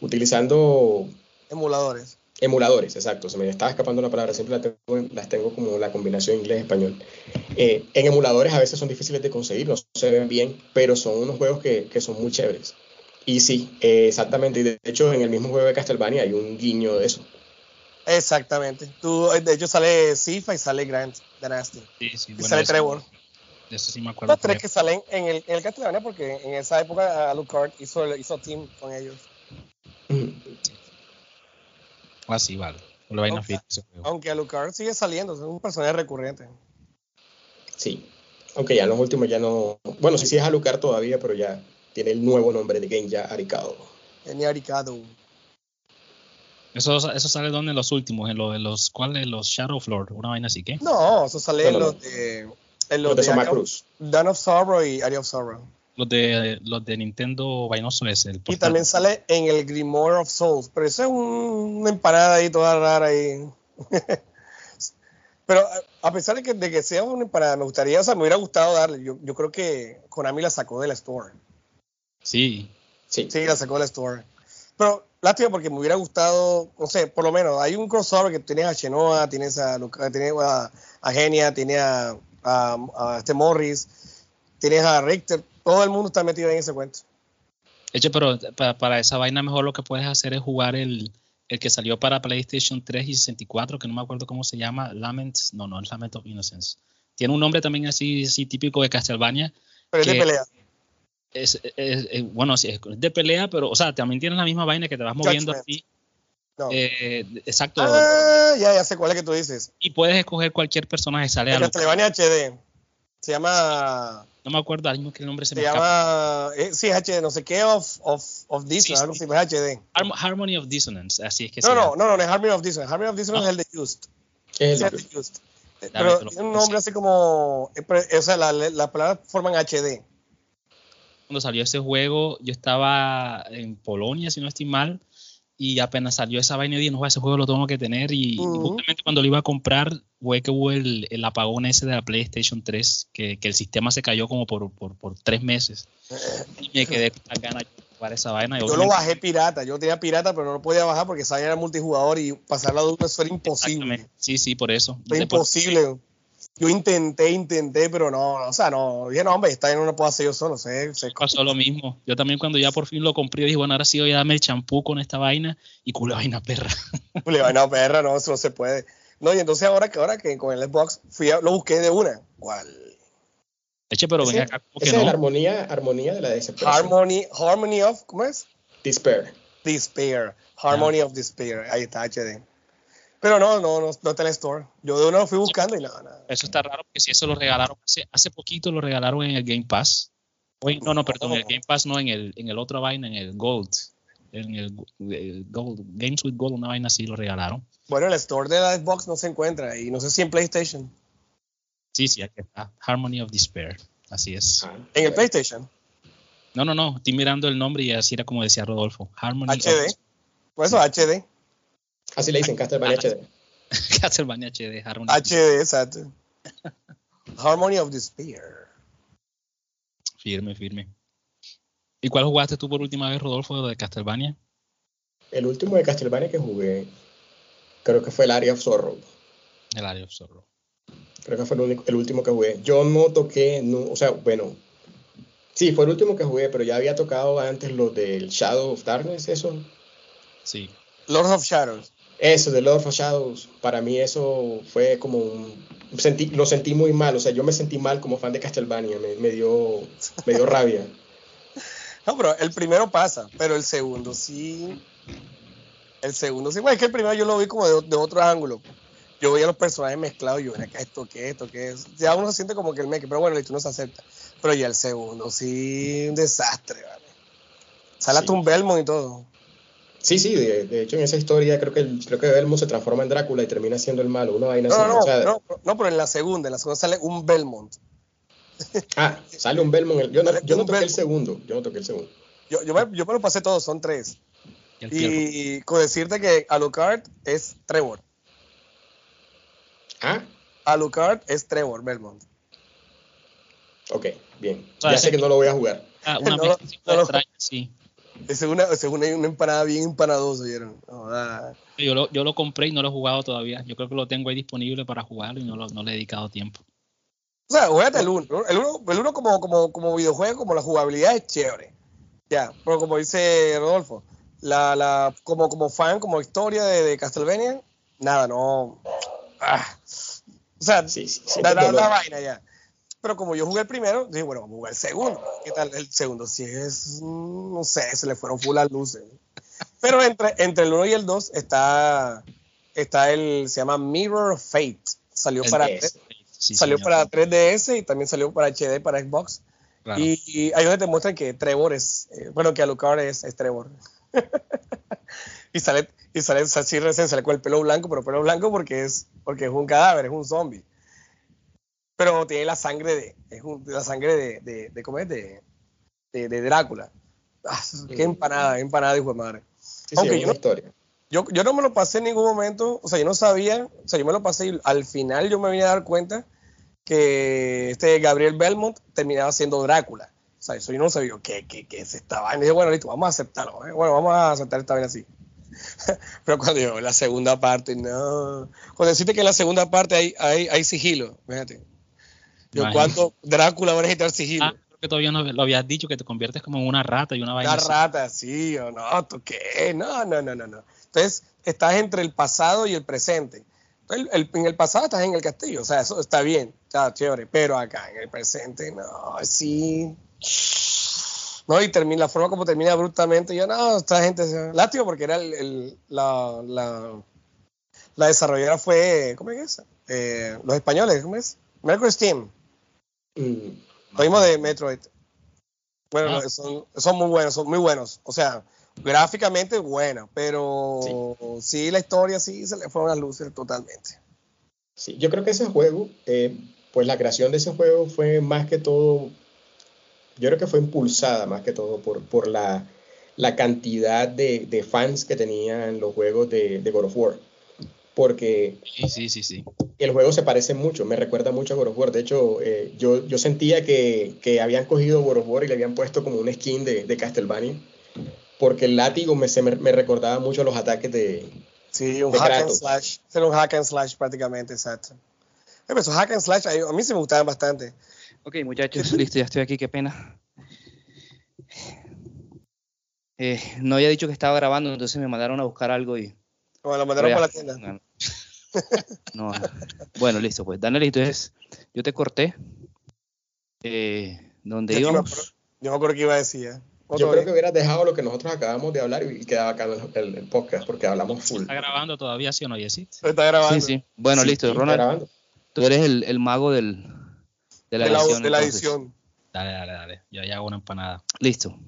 Utilizando emuladores. Emuladores, exacto. Se me estaba escapando una palabra, siempre la tengo, las tengo como la combinación inglés-español. Eh, en emuladores a veces son difíciles de conseguir, no se ven bien, pero son unos juegos que, que son muy chéveres. Y sí, eh, exactamente. Y de hecho, en el mismo juego de Castlevania hay un guiño de eso. Exactamente. Tú, de hecho, sale Sifa y sale Grant de Nasty. Sí, sí, y bueno, sale eso, Trevor. de eso sí me acuerdo. Los tres que salen en el, en el Castlevania, porque en esa época Alucard hizo, hizo team con ellos. Ah, sí, vale. Aunque, fit, Alucard sigue saliendo, es un personaje recurrente. Sí. Aunque ya en los últimos ya no. Bueno, sí, sí es Alucard todavía, pero ya tiene el nuevo nombre de Genja Arikado. Tenía Arikado. Eso, eso sale donde en los últimos, en los, en los ¿cuáles? Los Shadow Lord, una vaina así, ¿qué? No, eso sale No, en los no. de. En Los los de de Soma Cruz. Dawn of Sorrow y Area of Sorrow. Los de, los de Nintendo Vainoso es el Y portátil. también sale en el Grimoire of Souls, pero eso es un- una empanada ahí toda rara ahí. pero a- pesar de que, de que sea una empanada, me gustaría, o sea, me hubiera gustado darle. Yo, yo creo que Konami la sacó de la store. Sí, Sí. Sí, la sacó de la store. Pero lástima porque me hubiera gustado, no sé, por lo menos hay un crossover que tienes a Chenoa, tienes a, tienes a, a Genia, tienes a, a, a este Morris, tienes a Richter, todo el mundo está metido en ese cuento. De hecho, pero para, para esa vaina mejor lo que puedes hacer es jugar el, el que salió para PlayStation 3 y 64, que no me acuerdo cómo se llama, Laments, no, no, es Lament of Innocence. Tiene un nombre también así, así típico de Castlevania. Pero es de pelea. Es, es- es- bueno, sí, es de pelea, pero, o sea, también tienes la misma vaina que te vas moviendo Judgment. así. No. eh, exacto. ah, ya, ya sé cuál es que tú dices. Y puedes escoger cualquier personaje, sale a Castlevania HD. Se llama. No me acuerdo, ahora mismo que el nombre se, Se me llama. eh, sí, es HD, no sé qué, of, of, of Disney, Sí, algo sí. así, pero es HD. Harm- Harmony of Dissonance, así es que No, se no, llama. no, no, no es Harmony of Dissonance. Harmony of Dissonance Ah. es el de Just. Es el- de Just. Pero tiene un nombre así como. eh, O sea, la- las palabras forman HD. cuando salió ese juego, yo estaba en Polonia, si no estoy mal, y apenas salió esa vaina y dije, no, ese juego lo tengo que tener. Y justamente cuando lo iba a comprar, fue que hubo el, el apagón ese de la PlayStation 3, que, que el sistema se cayó como por, por, por tres meses. Y me quedé con ganas de jugar esa vaina. Yo lo bajé pirata. Yo tenía pirata, pero no lo podía bajar porque sabía era multijugador y pasar la duda eso era imposible. Sí, sí, por eso. Fue Por- imposible. Yo intenté, intenté, pero no, o sea, no, dije, no, hombre, esta bien no lo puedo hacer yo solo, sé, sé. Pasó lo mismo. Yo también cuando ya por fin lo compré, dije, bueno, ahora sí voy a darme el champú con esta vaina y culo vaina perra. Culo vaina perra, no, eso no se puede. No, y entonces ahora que ahora que con el Xbox fui a, lo busqué de una. ¿Cuál? Eche, pero Ese- ven acá, ¿cómo que esa es no? la armonía, armonía de la desesperación. Harmony, Harmony of, ¿cómo es? Despair. Despair. Harmony of Despair. Ahí está, HD. Pero no, no, no, no está en el store. Yo de uno lo fui buscando y nada, nada. Eso está raro porque si eso lo regalaron hace, hace poquito lo regalaron en el Game Pass. En- no, no, perdón, en el Game Pass no, en el, en el otro vaina, en el Gold. En el, el Gold, Games with Gold, una vaina así lo regalaron. Bueno, el store de la Xbox no se encuentra y no sé si en PlayStation. Sí, sí, aquí está. Harmony of Despair. Así es. Ah, En el. PlayStation. No, no, no. Estoy mirando el nombre y así era como decía Rodolfo. Harmony HD. of Por eso HD. Así le dicen Castlevania HD. Castlevania HD. Harmony of HD, exacto. Harmony of Despair. Firme, firme. ¿Y cuál jugaste tú por última vez, Rodolfo, de Castlevania? El último de Castlevania que jugué, creo que fue el Area of Sorrow. El Area of Sorrow. Creo que fue el, único- el último que jugué. Yo no toqué, no- o sea, bueno, sí, fue el último que jugué, pero ya había tocado antes los del Shadow of Darkness, eso. Sí. Lords of Shadows. Eso, de Lord of Shadows, para mí eso fue como un... Sentí, lo sentí muy mal, o sea, yo me sentí mal como fan de Castlevania, me, me dio, me dio rabia. No, pero el primero pasa, pero el segundo sí. El segundo sí. Bueno, es que el primero yo lo vi como de, de otro ángulo. Yo veía los personajes mezclados y yo, acá, esto qué, esto qué es. Ya uno se siente como que el meque, pero bueno, listo, uno se acepta. Pero ya el segundo sí, un desastre, ¿vale? Sale Sí. hasta un Belmont y todo. Sí, sí, de, de hecho en esa historia creo que, el- creo que Belmo se transforma en Drácula y termina siendo el malo, una vaina No, así. no, no, o sea, no, no, pero en la segunda, en la segunda sale un Belmont. Ah, sale un Belmo en el... Yo no, yo no Un toqué el Belmont. segundo, yo no toqué el segundo. Yo, yo, me, yo me lo pasé todos, son tres. Y. Y con decirte que Alucard es Trevor. Ah, Alucard es Trevor Belmont. ok, bien. O sea, ya sé que no lo voy a jugar. Ah, una no, no, no. extraña, sí. Es una, es una, una empanada bien empanadosa, ¿vieron? No, ah. Yo lo, yo lo compré y no lo he jugado todavía. Yo creo que lo tengo ahí disponible para jugarlo y no, lo, no le he dedicado tiempo. O sea, juégate el 1. El 1 el uno como, como, como videojuego, como la jugabilidad es chévere. Ya, pero como dice Rodolfo, la, la, como, como fan, como historia de, de Castlevania, nada, no. Ah. O sea, Sí, sí, sí, da, da- dolor. da vaina ya. Pero como yo jugué el primero, dije, bueno, vamos a jugar el segundo. ¿Qué tal? El segundo sí es, no sé, se le fueron full las luces. Pero entre, entre el 1 y el 2 está, está el, se llama Mirror of Fate. Salió El para, DS. Sí, salió señor. para 3DS y también salió para HD, para Xbox. Claro. Y, y ahí donde te muestran que Trevor es, eh, bueno, que Alucard es, es Trevor. y sale, y sale así recién, sale con el pelo blanco, pero pelo blanco porque es, porque es un cadáver, es un zombie. Pero tiene la sangre de, es un- la sangre de, de, de ¿cómo es? De, de, de Drácula. Ah, qué empanada, qué empanada, hijo de madre. Sí, Aunque yo una no- historia. Yo, yo no me lo pasé en ningún momento, o sea, yo no sabía, o sea, yo me lo pasé y al final yo me vine a dar cuenta que este Gabriel Belmont terminaba siendo Drácula. O sea, eso yo no sabía qué, qué, qué es esta vaina. Y dije, bueno, listo, vamos a aceptarlo. ¿eh? Bueno, vamos a aceptar esta vaina así. Pero cuando yo, la segunda parte, no. Cuando deciste que en la segunda parte hay, hay, hay sigilo, fíjate. Yo, Imagínate. ¿cuánto Drácula va a necesitar sigilo? Ah, creo que todavía no lo habías dicho que te conviertes como en una rata y una vaina. Una así. rata, sí o no, ¿tú qué? No, no, no, no, no. Entonces, estás entre el pasado y el presente. Entonces, el- en el pasado estás en el castillo, o sea, eso está bien, está chévere, pero acá en el presente, no, sí. No, y termina, la forma como termina abruptamente, yo no, esta gente, lástima porque era el, el- la, la, la desarrolladora fue, ¿cómo es? Eh, los españoles, ¿cómo es? Mercury Steam. Mm, Lo mismo de Metroid. Bueno, Ah. son, son muy buenos, son muy buenos. O sea, gráficamente buena, pero sí. la historia sí se le fueron las luces totalmente. Sí, yo creo que ese juego, eh, pues la creación de ese juego fue más que todo, yo creo que fue impulsada más que todo por, por la, la cantidad de, de fans que tenían los juegos de, de God of War. Porque Sí, sí, sí, sí. el juego se parece mucho, me recuerda mucho a God of War. De hecho, eh, yo, yo sentía que, que habían cogido God of War y le habían puesto como un skin de, de Castlevania. Porque el látigo me, se me, me recordaba mucho a los ataques de, Sí, un De hack and slash. Era un hack and slash prácticamente, exacto. esos hack and slash a mí sí me gustaban bastante. Ok, muchachos, listo, ya estoy aquí, qué pena. Eh, no había dicho que estaba grabando, entonces me mandaron a buscar algo y. Bueno, lo mandaron para la tienda. No, bueno, listo, pues. Daniel, entonces, yo te corté. Eh, ¿Dónde íbamos? yo me acuerdo que iba a decir. ¿eh? Yo creo que hubieras dejado lo que nosotros acabamos de hablar y quedaba acá el, el, podcast porque hablamos full. ¿Está grabando todavía, sí o no, Jessy? Está grabando. Sí, sí. Bueno, listo, Ronald. Tú eres el, el mago del, de la, edición. De la edición. Dale, dale, dale. Yo ya hago una empanada. Listo.